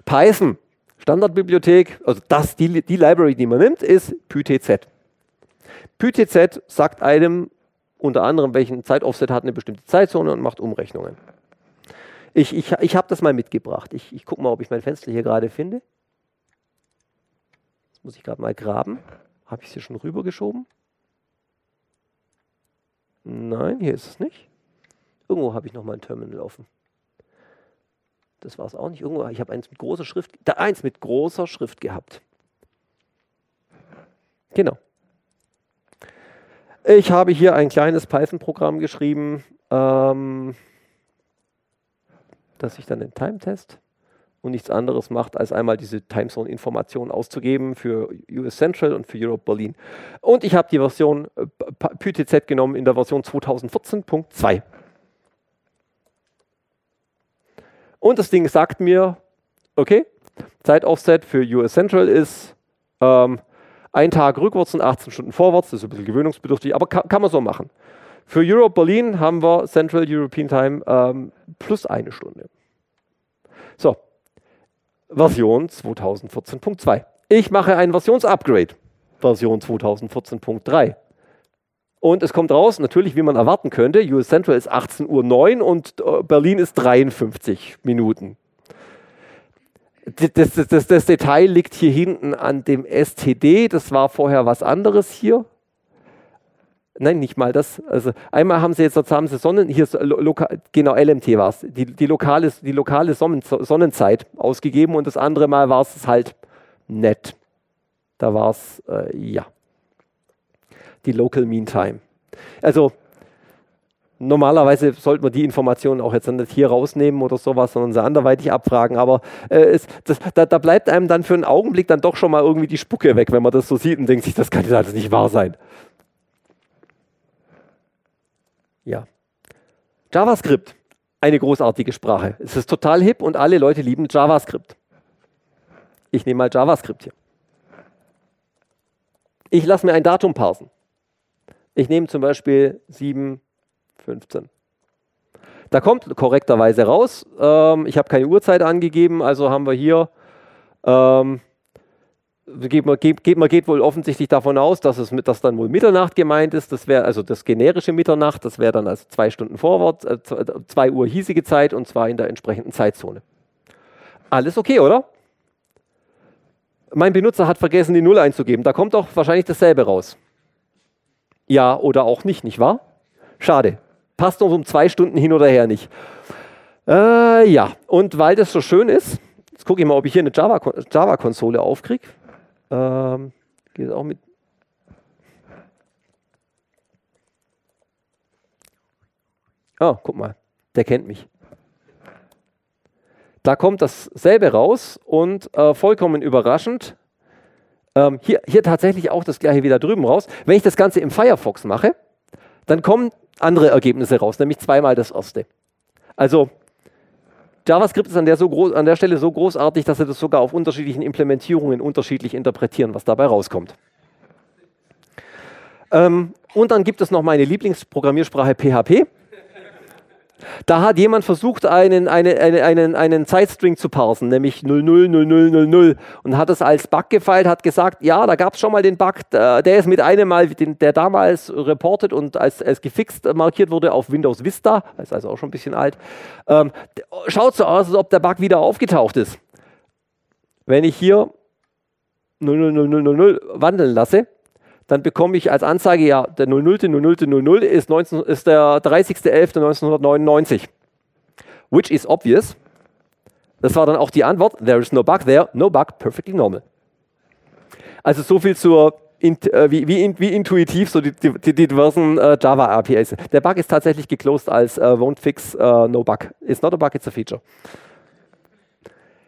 Python, Standardbibliothek, also das, die, die Library, die man nimmt, ist PyTZ. PyTZ sagt einem, unter anderem, welchen Zeitoffset hat eine bestimmte Zeitzone und macht Umrechnungen. Ich, ich, ich habe das mal mitgebracht. Ich, ich gucke mal, ob ich mein Fenster hier gerade finde. Jetzt muss ich gerade mal graben. Habe ich es hier schon rübergeschoben? Nein, hier ist es nicht. Irgendwo habe ich noch mal ein Terminal offen. Das war es auch nicht. Irgendwo, ich habe eins mit großer Schrift, da eins mit großer Schrift gehabt. Genau. Ich habe hier ein kleines Python-Programm geschrieben, ähm, das sich dann den Time-Test und nichts anderes macht, als einmal diese Timezone-Information auszugeben für US Central und für Europe Berlin. Und ich habe die Version äh, PyTZ genommen in der Version 2014.2. Und das Ding sagt mir, okay, Zeitoffset für US Central ist ähm, ein Tag rückwärts und 18 Stunden vorwärts, das ist ein bisschen gewöhnungsbedürftig, aber kann, kann man so machen. Für Europe Berlin haben wir Central European Time ähm, plus eine Stunde. So, Version 2014.2. Ich mache ein Versionsupgrade, Version 2014.3. Und es kommt raus, natürlich, wie man erwarten könnte, US Central ist 18.09 Uhr und äh, Berlin ist 53 Minuten das, das, das, das, Detail liegt hier hinten an dem STD. Das war vorher was anderes hier. Nein, nicht mal das. Also einmal haben sie jetzt haben sie Sonnen, hier lokal, genau LMT war es, die, die, lokale, die lokale Sonnen, Sonnenzeit ausgegeben und das andere Mal war es halt nett. Da war es, äh, ja, die Local Mean Time. Also Normalerweise sollte man die Informationen auch jetzt nicht hier rausnehmen oder sowas, sondern sie anderweitig abfragen. Aber äh, es, das, da, da, bleibt einem dann für einen Augenblick dann doch schon mal irgendwie die Spucke weg, wenn man das so sieht und denkt sich, das kann das nicht wahr sein. Ja. JavaScript, eine großartige Sprache. Es ist total hip und alle Leute lieben JavaScript. Ich nehme mal JavaScript hier. Ich lasse mir ein Datum parsen. Ich nehme zum Beispiel 7 15. Da kommt korrekterweise raus, ähm, ich habe keine Uhrzeit angegeben, also haben wir hier, ähm, geht, man, geht, man geht wohl offensichtlich davon aus, dass, es mit, dass dann wohl Mitternacht gemeint ist. Das wäre also das generische Mitternacht, das wäre dann also zwei Stunden vorwärts, äh, zwei Uhr hiesige Zeit und zwar in der entsprechenden Zeitzone. Alles okay, oder? Mein Benutzer hat vergessen, die Null einzugeben. Da kommt doch wahrscheinlich dasselbe raus. Ja oder auch nicht, nicht wahr? Schade passt uns um zwei Stunden hin oder her nicht. Äh, ja, und weil das so schön ist, Jetzt gucke ich mal, ob ich hier eine Java-Konsole Java aufkriege. Ähm, geht auch mit. Oh, guck mal, der kennt mich. Da kommt dasselbe raus und äh, vollkommen überraschend, ähm, hier, hier tatsächlich auch das gleiche wieder drüben raus. Wenn ich das Ganze im Firefox mache, dann kommen andere Ergebnisse raus, nämlich zweimal das erste. Also JavaScript ist an der, so groß, an der Stelle so großartig, dass sie das sogar auf unterschiedlichen Implementierungen unterschiedlich interpretieren, was dabei rauskommt. Ähm, und dann gibt es noch meine Lieblingsprogrammiersprache PHP. Da hat jemand versucht, einen, eine, eine, einen, einen Zeitstring zu parsen, nämlich 000000 und hat es als Bug gefeilt, hat gesagt, ja, da gab es schon mal den Bug, der ist mit einem Mal, der damals reported und als, als gefixt markiert wurde auf Windows Vista, ist also auch schon ein bisschen alt. Ähm, schaut so aus, als ob der Bug wieder aufgetaucht ist. Wenn ich hier 00000 wandeln lasse, dann bekomme ich als Anzeige, ja, der 00. 00. 00 ist, 19, ist der 30.11.1999. Which is obvious. Das war dann auch die Antwort, there is no bug there, no bug, perfectly normal. Also so viel zur, äh, wie, wie, wie, intuitiv so die, die, die diversen äh, Java APIs. Der Bug ist tatsächlich geclosed als äh, won't fix, uh, no bug. It's not a bug, it's a feature.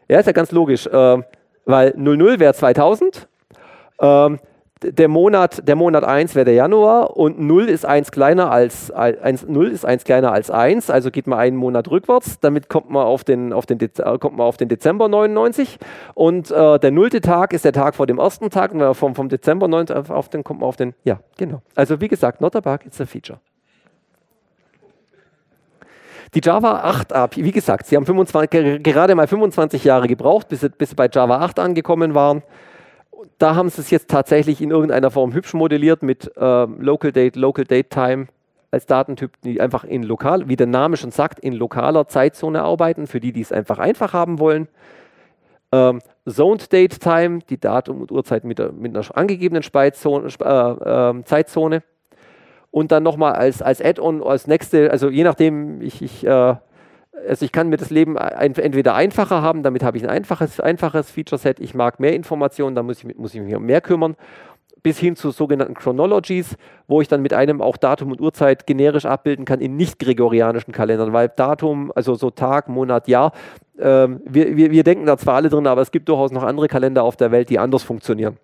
Ja, ist ja ganz logisch, äh, weil 00 wäre 2000, ähm, der Monat, der Monat 1 wäre der Januar und 0 ist 1 kleiner als 1, 0 ist 1 kleiner als 1, also geht man einen Monat rückwärts, damit kommt man auf den, auf den, kommt man auf den Dezember 99 und äh, der nullte Tag ist der Tag vor dem ersten Tag. Und vom, vom Dezember 99 auf den kommt man auf den, ja, genau. Also wie gesagt, not a bug, it's a feature. Die Java 8 API, wie gesagt, sie haben 25, gerade mal 25 Jahre gebraucht, bis sie, bis sie bei Java 8 angekommen waren da haben sie es jetzt tatsächlich in irgendeiner Form hübsch modelliert mit äh, Local Date, Local Date Time als Datentyp, die einfach in lokal, wie der Name schon sagt, in lokaler Zeitzone arbeiten, für die, die es einfach einfach haben wollen. Ähm, Zoned Date Time, die Datum und Uhrzeit mit, mit einer angegebenen Speitzone, äh, äh, Zeitzone. Und dann nochmal als, als Add-on, als nächste, also je nachdem, ich, ich äh, also ich kann mir das Leben entweder einfacher haben, damit habe ich ein einfaches, einfaches Feature-Set, ich mag mehr Informationen, da muss ich, muss ich mich um mehr kümmern, bis hin zu sogenannten Chronologies, wo ich dann mit einem auch Datum und Uhrzeit generisch abbilden kann in nicht gregorianischen Kalendern, weil Datum, also so Tag, Monat, Jahr, ähm, wir, wir, wir denken da zwar alle drin, aber es gibt durchaus noch andere Kalender auf der Welt, die anders funktionieren.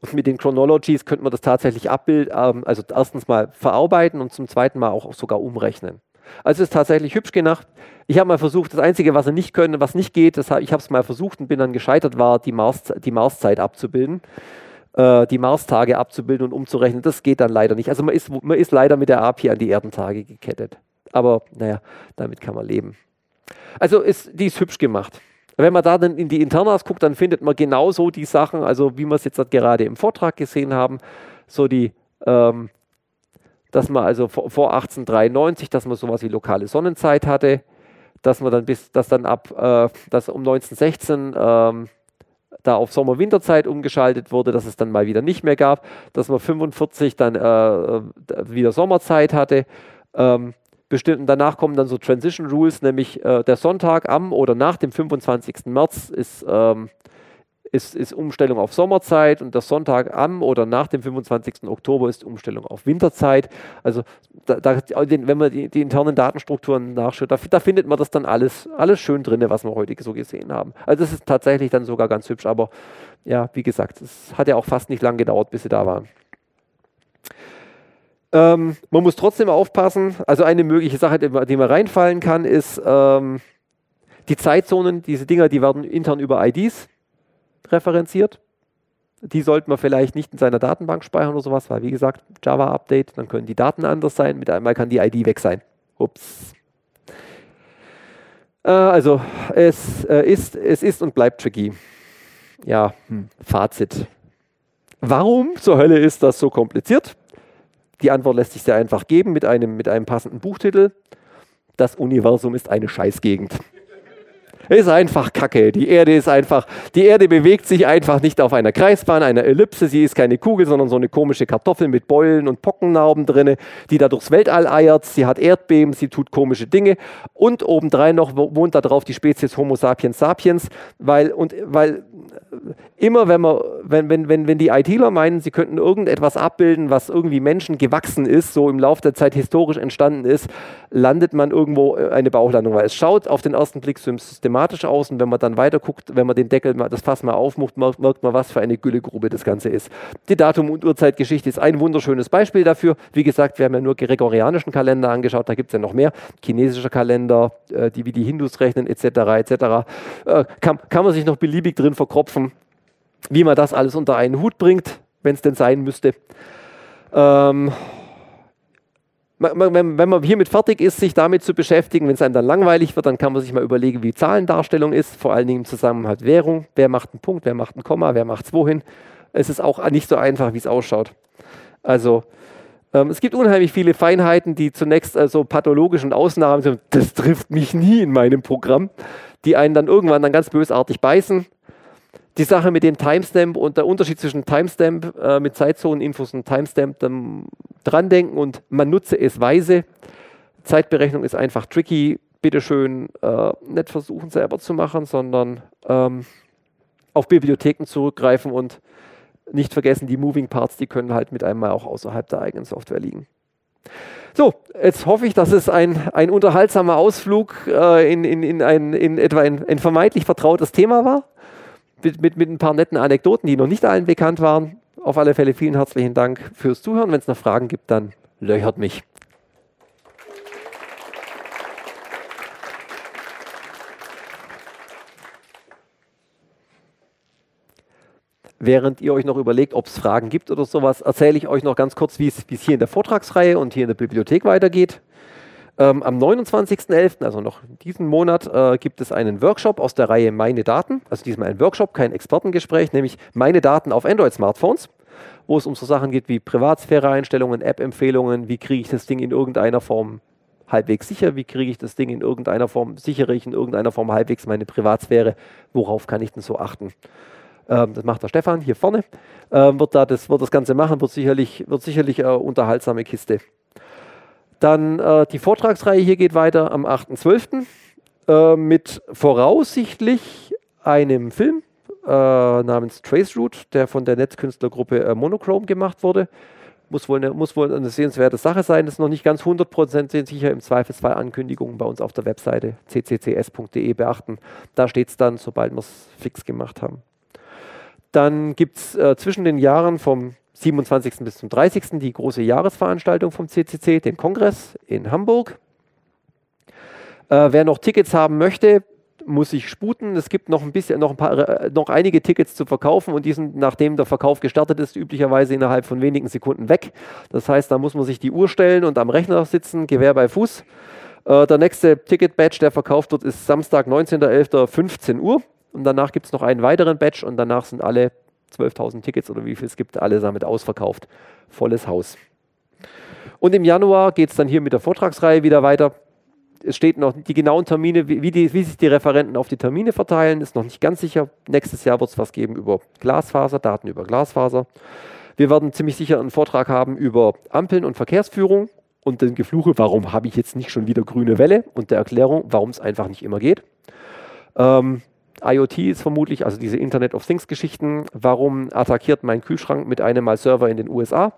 Und mit den Chronologies könnte man das tatsächlich abbilden, ähm, also erstens mal verarbeiten und zum zweiten Mal auch sogar umrechnen. Also es ist tatsächlich hübsch gemacht. Ich habe mal versucht, das Einzige, was er nicht können, was nicht geht, das, ich habe es mal versucht und bin dann gescheitert, war die, Mars, die Marszeit abzubilden, äh, die Marstage abzubilden und umzurechnen. Das geht dann leider nicht. Also man ist, man ist leider mit der API an die Erdentage gekettet. Aber naja, damit kann man leben. Also ist, die ist hübsch gemacht. Wenn man da dann in die Internas guckt, dann findet man genauso die Sachen, also wie wir es jetzt gerade im Vortrag gesehen haben, so die ähm, dass man also vor, 1893, dass man sowas wie lokale Sonnenzeit hatte, dass man dann bis, dass dann ab, äh, dass um 1916 ähm, da auf Sommer-Winterzeit umgeschaltet wurde, dass es dann mal wieder nicht mehr gab, dass man 45 dann äh, wieder Sommerzeit hatte. Ähm, bestimmt, danach kommen dann so Transition Rules, nämlich äh, der Sonntag am oder nach dem 25. März ist ähm, ist, ist Umstellung auf Sommerzeit und der Sonntag am oder nach dem 25. Oktober ist Umstellung auf Winterzeit. Also da, da, wenn man die, die, internen Datenstrukturen nachschaut, da, da, findet man das dann alles, alles schön drin, was wir heute so gesehen haben. Also das ist tatsächlich dann sogar ganz hübsch, aber ja, wie gesagt, es hat ja auch fast nicht lang gedauert, bis sie da waren. Ähm, man muss trotzdem aufpassen. Also eine mögliche Sache, die, die man reinfallen kann, ist ähm, die Zeitzonen. Diese Dinger, die werden intern über IDs referenziert. Die sollte man vielleicht nicht in seiner Datenbank speichern oder sowas, weil wie gesagt, Java-Update, dann können die Daten anders sein, mit einmal kann die ID weg sein. Ups. Äh, also es, äh, ist, es ist und bleibt tricky. Ja, hm. Fazit. Warum zur Hölle ist das so kompliziert? Die Antwort lässt sich sehr einfach geben mit einem, mit einem passenden Buchtitel. Das Universum ist eine Scheißgegend. Ist einfach Kacke. Die Erde ist einfach, die Erde bewegt sich einfach nicht auf einer Kreisbahn, einer Ellipse. Sie ist keine Kugel, sondern so eine komische Kartoffel mit Beulen und Pockennarben drinne, die da durchs Weltall eiert. Sie hat Erdbeben, sie tut komische Dinge. Und obendrein noch wohnt da drauf die Spezies Homo sapiens sapiens, weil, und, weil immer wenn, man, wenn, wenn, wenn, wenn die ITler meinen, sie könnten irgendetwas abbilden, was irgendwie Menschen gewachsen ist, so im Laufe der Zeit historisch entstanden ist, landet man irgendwo äh, eine Bauchlandung, weil es schaut auf den ersten Blick systematisch aus und wenn man dann weiter guckt, wenn man den Deckel, das Fass mal aufmacht, merkt man, was für eine Güllegrube das Ganze ist. Die Datum- und Uhrzeitgeschichte ist ein wunderschönes Beispiel dafür. Wie gesagt, wir haben ja nur gregorianischen Kalender angeschaut, da gibt es ja noch mehr. Chinesischer Kalender, äh, die wie die Hindus rechnen, etc. etc. Äh, kann, kann man sich noch beliebig drin verkropfen, wie man das alles unter einen Hut bringt, wenn es denn sein müsste. Ähm, wenn man hiermit fertig ist, sich damit zu beschäftigen, wenn es einem dann langweilig wird, dann kann man sich mal überlegen, wie Zahlendarstellung ist, vor allen Dingen im Zusammenhang mit Währung. Wer macht einen Punkt, wer macht ein Komma, wer macht es wohin. Es ist auch nicht so einfach, wie es ausschaut. Also ähm, es gibt unheimlich viele Feinheiten, die zunächst also pathologischen Ausnahmen sind. Das trifft mich nie in meinem Programm, die einen dann irgendwann dann ganz bösartig beißen die Sache mit dem Timestamp und der Unterschied zwischen Timestamp äh, mit Zeitzoneninfos und Timestamp ähm, dran denken und man nutze es weise. Zeitberechnung ist einfach tricky. Bitte schön äh, nicht versuchen selber zu machen, sondern ähm, auf Bibliotheken zurückgreifen und nicht vergessen, die Moving Parts, die können halt mit einmal auch außerhalb der eigenen Software liegen. So, jetzt hoffe ich, dass es ein, ein unterhaltsamer Ausflug äh, in, in, in, ein, in etwa ein, ein vermeintlich vertrautes Thema war mit, mit, mit ein paar netten Anekdoten, die noch nicht allen bekannt waren. Auf alle Fälle vielen herzlichen Dank fürs Zuhören. Wenn es noch Fragen gibt, dann löchert mich. Während ihr euch noch überlegt, ob es Fragen gibt oder sowas, erzähle ich euch noch ganz kurz, wie es hier in der Vortragsreihe und hier in der Bibliothek weitergeht. Ähm, am 29.11., also noch diesen Monat, äh, gibt es einen Workshop aus der Reihe Meine Daten. Also diesmal ein Workshop, kein Expertengespräch, nämlich Meine Daten auf Android-Smartphones, wo es um so Sachen geht wie Privatsphäre-Einstellungen, App-Empfehlungen, wie kriege ich das Ding in irgendeiner Form halbwegs sicher, wie kriege ich das Ding in irgendeiner Form, sichere ich in irgendeiner Form halbwegs meine Privatsphäre, worauf kann ich denn so achten? Ähm, das macht der Stefan hier vorne, ähm, wird, da das, wird das Ganze machen, wird sicherlich, wird sicherlich eine unterhaltsame Kiste. Dann äh, die Vortragsreihe hier geht weiter am 8.12. Äh, mit voraussichtlich einem Film äh, namens Traceroute, der von der Netzkünstlergruppe äh, Monochrome gemacht wurde. Muss wohl, eine, muss wohl eine sehenswerte Sache sein, ist noch nicht ganz 100% sicher, im Zweifelsfall Ankündigungen bei uns auf der Webseite cccs.de beachten. Da steht es dann, sobald wir es fix gemacht haben. Dann gibt es äh, zwischen den Jahren vom 27. bis zum 30. die große Jahresveranstaltung vom CCC, den Kongress in Hamburg. Äh, wer noch Tickets haben möchte, muss sich sputen. Es gibt noch ein bisschen, noch ein paar, äh, noch einige Tickets zu verkaufen und die sind, nachdem der Verkauf gestartet ist, üblicherweise innerhalb von wenigen Sekunden weg. Das heißt, da muss man sich die Uhr stellen und am Rechner sitzen, Gewehr bei Fuß. Äh, der nächste Ticket-Badge, der verkauft wird, ist Samstag, 19.11., 15 Uhr. Und danach gibt es noch einen weiteren Badge und danach sind alle 12.000 Tickets oder wie viel es gibt, alle damit ausverkauft. Volles Haus. Und im Januar geht es dann hier mit der Vortragsreihe wieder weiter. Es steht noch die genauen Termine, wie, die, wie sich die Referenten auf die Termine verteilen, ist noch nicht ganz sicher. Nächstes Jahr wird es was geben über Glasfaser, Daten über Glasfaser. Wir werden ziemlich sicher einen Vortrag haben über Ampeln und Verkehrsführung und den Gefluche, warum habe ich jetzt nicht schon wieder grüne Welle und der Erklärung, warum es einfach nicht immer geht. Ähm, IoT ist vermutlich, also diese Internet of Things Geschichten, warum attackiert mein Kühlschrank mit einem Mal Server in den USA?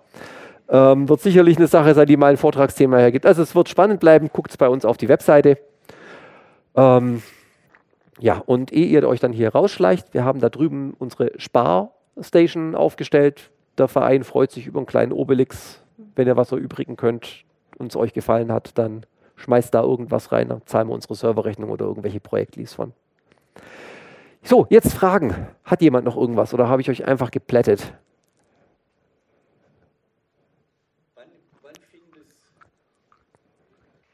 Ähm, wird sicherlich eine Sache sein, die mal ein Vortragsthema hergibt. Also es wird spannend bleiben, guckt es bei uns auf die Webseite. Ähm, ja, und ehe ihr euch dann hier rausschleicht, wir haben da drüben unsere Sparstation aufgestellt. Der Verein freut sich über einen kleinen Obelix. Wenn ihr was erübrigen könnt und es euch gefallen hat, dann schmeißt da irgendwas rein, dann zahlen wir unsere Serverrechnung oder irgendwelche Projektleads von. So, jetzt Fragen. Hat jemand noch irgendwas oder habe ich euch einfach geplättet? Wann, wann fing das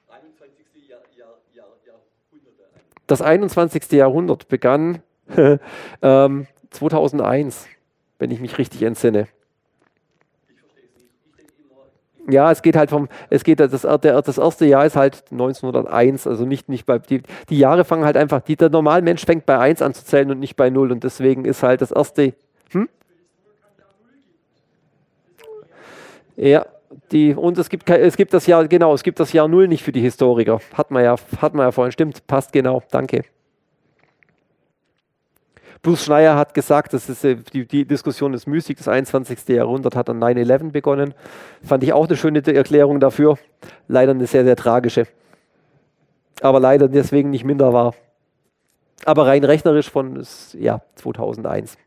21. Jahr, Jahr, Jahr, Jahrhundert an? Das 21. Jahrhundert begann ähm, 2001, wenn ich mich richtig entsinne. Ja, es geht halt vom, es geht, das, das erste Jahr ist halt 1901, also nicht, nicht bei, die, die Jahre fangen halt einfach, die, der normale Mensch fängt bei 1 an zu zählen und nicht bei 0 und deswegen ist halt das erste, hm? Ja, die, und es gibt, es gibt das Jahr, genau, es gibt das Jahr 0 nicht für die Historiker. Hat man ja, hat man ja vorhin, stimmt, passt genau, danke. Bruce Schneier hat gesagt, das ist, äh, die, die Diskussion ist müßig, das 21. Jahrhundert hat an 9-11 begonnen. Fand ich auch eine schöne Erklärung dafür. Leider eine sehr, sehr tragische. Aber leider deswegen nicht minder wahr. Aber rein rechnerisch von ja, 2001.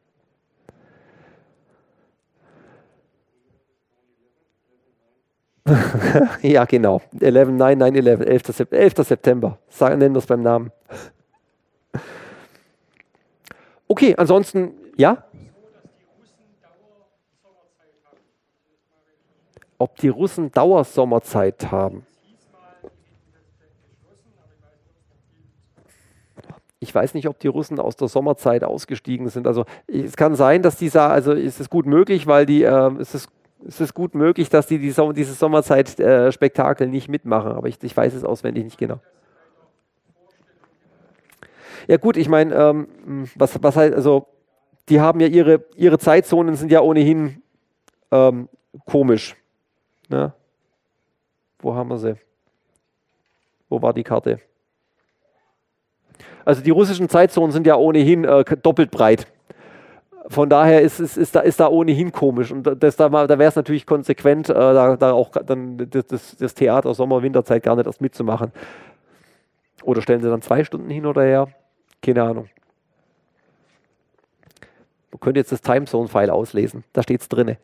ja, genau. 11, 9, 9, 11, 11. 11. September. Sagen, nennen wir es beim Namen. Okay, ansonsten, ja? Ob die Russen Dauersommerzeit haben? Ich weiß nicht, ob die Russen aus der Sommerzeit ausgestiegen sind. Also es kann sein, dass die sagen, also ist es gut möglich, weil die, äh, es ist es ist gut möglich, dass die, die Sommer, dieses Sommerzeit-Spektakel äh, nicht mitmachen, aber ich, ich, weiß es auswendig nicht genau. Ja gut, ich meine, ähm, was, was heißt, also die haben ja ihre, ihre Zeitzonen sind ja ohnehin ähm, komisch. Ne? Wo haben wir sie? Wo war die Karte? Also die russischen Zeitzonen sind ja ohnehin äh, doppelt breit. Von daher ist, ist, ist, da, ist da ohnehin komisch. Und das, da, da wäre es natürlich konsequent, äh, da, da, auch dann das, das Theater Sommer, Winterzeit gar nicht erst mitzumachen. Oder stellen sie dann zwei Stunden hin oder her? Keine Ahnung. Man könnte jetzt das Timezone-File auslesen. Da steht es drin.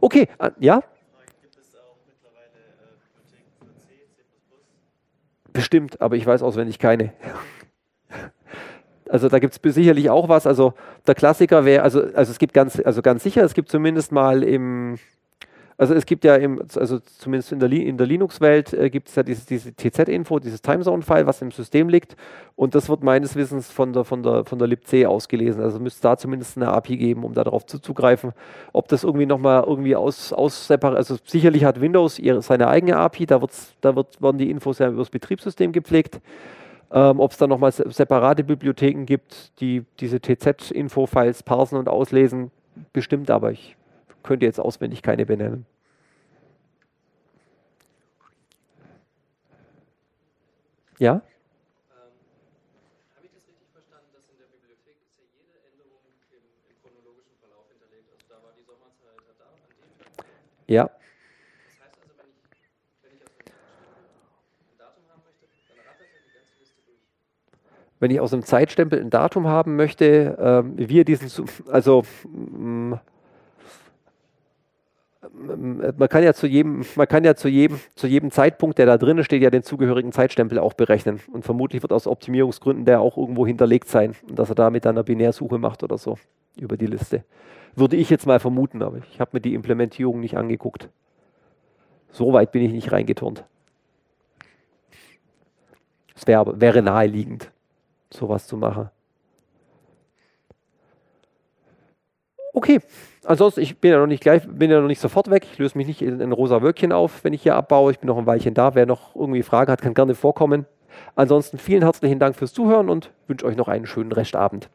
Okay, äh, ja? Bestimmt, aber ich weiß auswendig keine. Also da gibt es sicherlich auch was. Also der Klassiker wäre, also, also es gibt ganz, also ganz sicher, es gibt zumindest mal im, also es gibt ja im, also zumindest in der, der Linux-Welt äh, gibt es ja diese, diese TZ-Info, dieses Timezone-File, was im System liegt. Und das wird meines Wissens von der, von der, von der libc ausgelesen. Also müsste es da zumindest eine API geben, um darauf zuzugreifen. Ob das irgendwie nochmal irgendwie aus, aus also sicherlich hat Windows ihre, seine eigene API, da, wird's, da wird, werden die Infos ja über das Betriebssystem gepflegt. Ähm, Ob es da nochmal separate Bibliotheken gibt, die diese TZ-Info-Files parsen und auslesen, bestimmt, aber ich könnte jetzt auswendig keine benennen. Ja? Ähm, Habe ich das richtig verstanden, dass in der Bibliothek ist ja jede Änderung im, im chronologischen Verlauf hinterlegt? Also da war die Sommerzeit da an dem Tag? Ja. Das heißt also, wenn ich, wenn ich aus dem ein Datum haben möchte, dann rattert er die ganze Liste durch. Wenn ich aus einem Zeitstempel ein Datum haben möchte, ähm, wir diesen, also mh, mm, man kann ja zu jedem, man kann ja zu jedem, zu jedem Zeitpunkt, der da drin steht, ja den zugehörigen Zeitstempel auch berechnen. Und vermutlich wird aus Optimierungsgründen der auch irgendwo hinterlegt sein dass er da mit einer Binärsuche macht oder so über die Liste. Würde ich jetzt mal vermuten, aber ich habe mir die Implementierung nicht angeguckt. So weit bin ich nicht reingeturnt. Es wär, wäre naheliegend, sowas zu machen. Okay, ansonsten, ich bin ja noch nicht gleich, bin ja noch nicht sofort weg. Ich löse mich nicht in ein rosa Wölkchen auf, wenn ich hier abbaue. Ich bin noch ein Weilchen da. Wer noch irgendwie Fragen hat, kann gerne vorkommen. Ansonsten vielen herzlichen Dank fürs Zuhören und wünsche euch noch einen schönen Restabend.